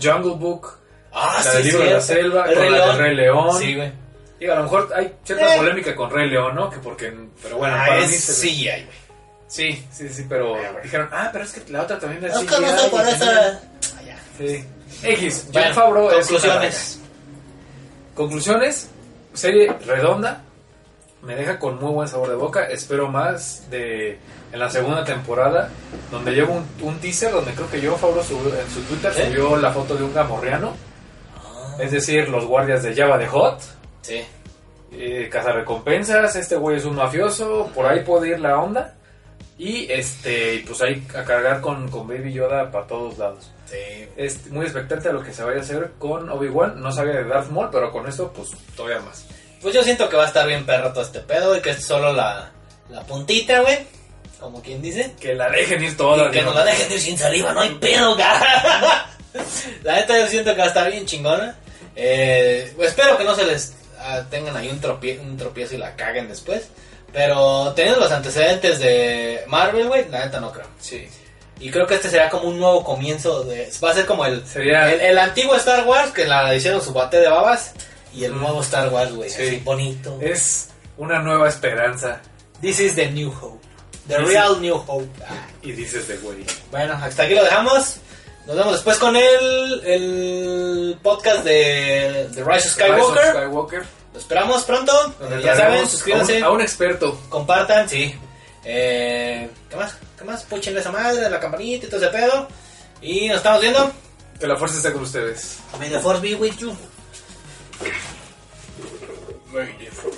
Jungle Book, Ah, la sí, del libro de la selva, El con Rey la del Rey León. Sí, güey. Y a lo mejor hay cierta Eh. polémica con Rey León, ¿no? Que porque, pero bueno, Ah, para mí se- CGI, güey. sí, sí, sí, pero dijeron, ah, pero es que la otra también es Es que no. Ah, ya. Sí. X, John Favreau es conclusiones. Conclusiones, serie redonda, me deja con muy buen sabor de boca, espero más de en la segunda temporada, donde llevo un, un teaser donde creo que yo Favreau subió- en su Twitter ¿Eh? subió la foto de un gamorreano, Ah, es decir, los guardias de Java de Hot, Sí. eh, cazarrecompensas, este güey es un mafioso, por ahí puede ir la onda, y este, pues ahí a cargar con, con Baby Yoda para todos lados. Sí. Es muy expectante a lo que se vaya a hacer con Obi-Wan. No sabía de Darth Maul, pero con esto, pues todavía más. Pues yo siento que va a estar bien perro todo este pedo y que es solo la, la puntita, güey. Como quien dice. Que la dejen ir toda. Que nos la dejen ir sin saliva, no hay pedo, cara. La neta yo siento que va a estar bien chingona. Eh, espero que no se les ah, tengan ahí un, tropie- un tropiezo y la caguen después. Pero teniendo los antecedentes de Marvel, güey, la neta no creo. Sí. Y creo que este será como un nuevo comienzo de... Va a ser como el... Sería- El, el antiguo Star Wars, que la hicieron su bate de babas. Y el Mm. nuevo Star Wars, güey. Sí. Así bonito. Es una nueva esperanza. This is the new hope. The This real new hope. Ah. Y dices de güey. Bueno, hasta aquí lo dejamos. Nos vemos después con el, el podcast de, de Rise of Skywalker. Rise of Skywalker. Lo esperamos pronto. Ya saben, suscríbanse. A un, experto. Compartan, sí. Eh, ¿Qué más? ¿Qué más? Puchenle esa madre, la campanita y todo ese pedo. Y nos estamos viendo. Que la fuerza esté con ustedes. May the force be with you. May force.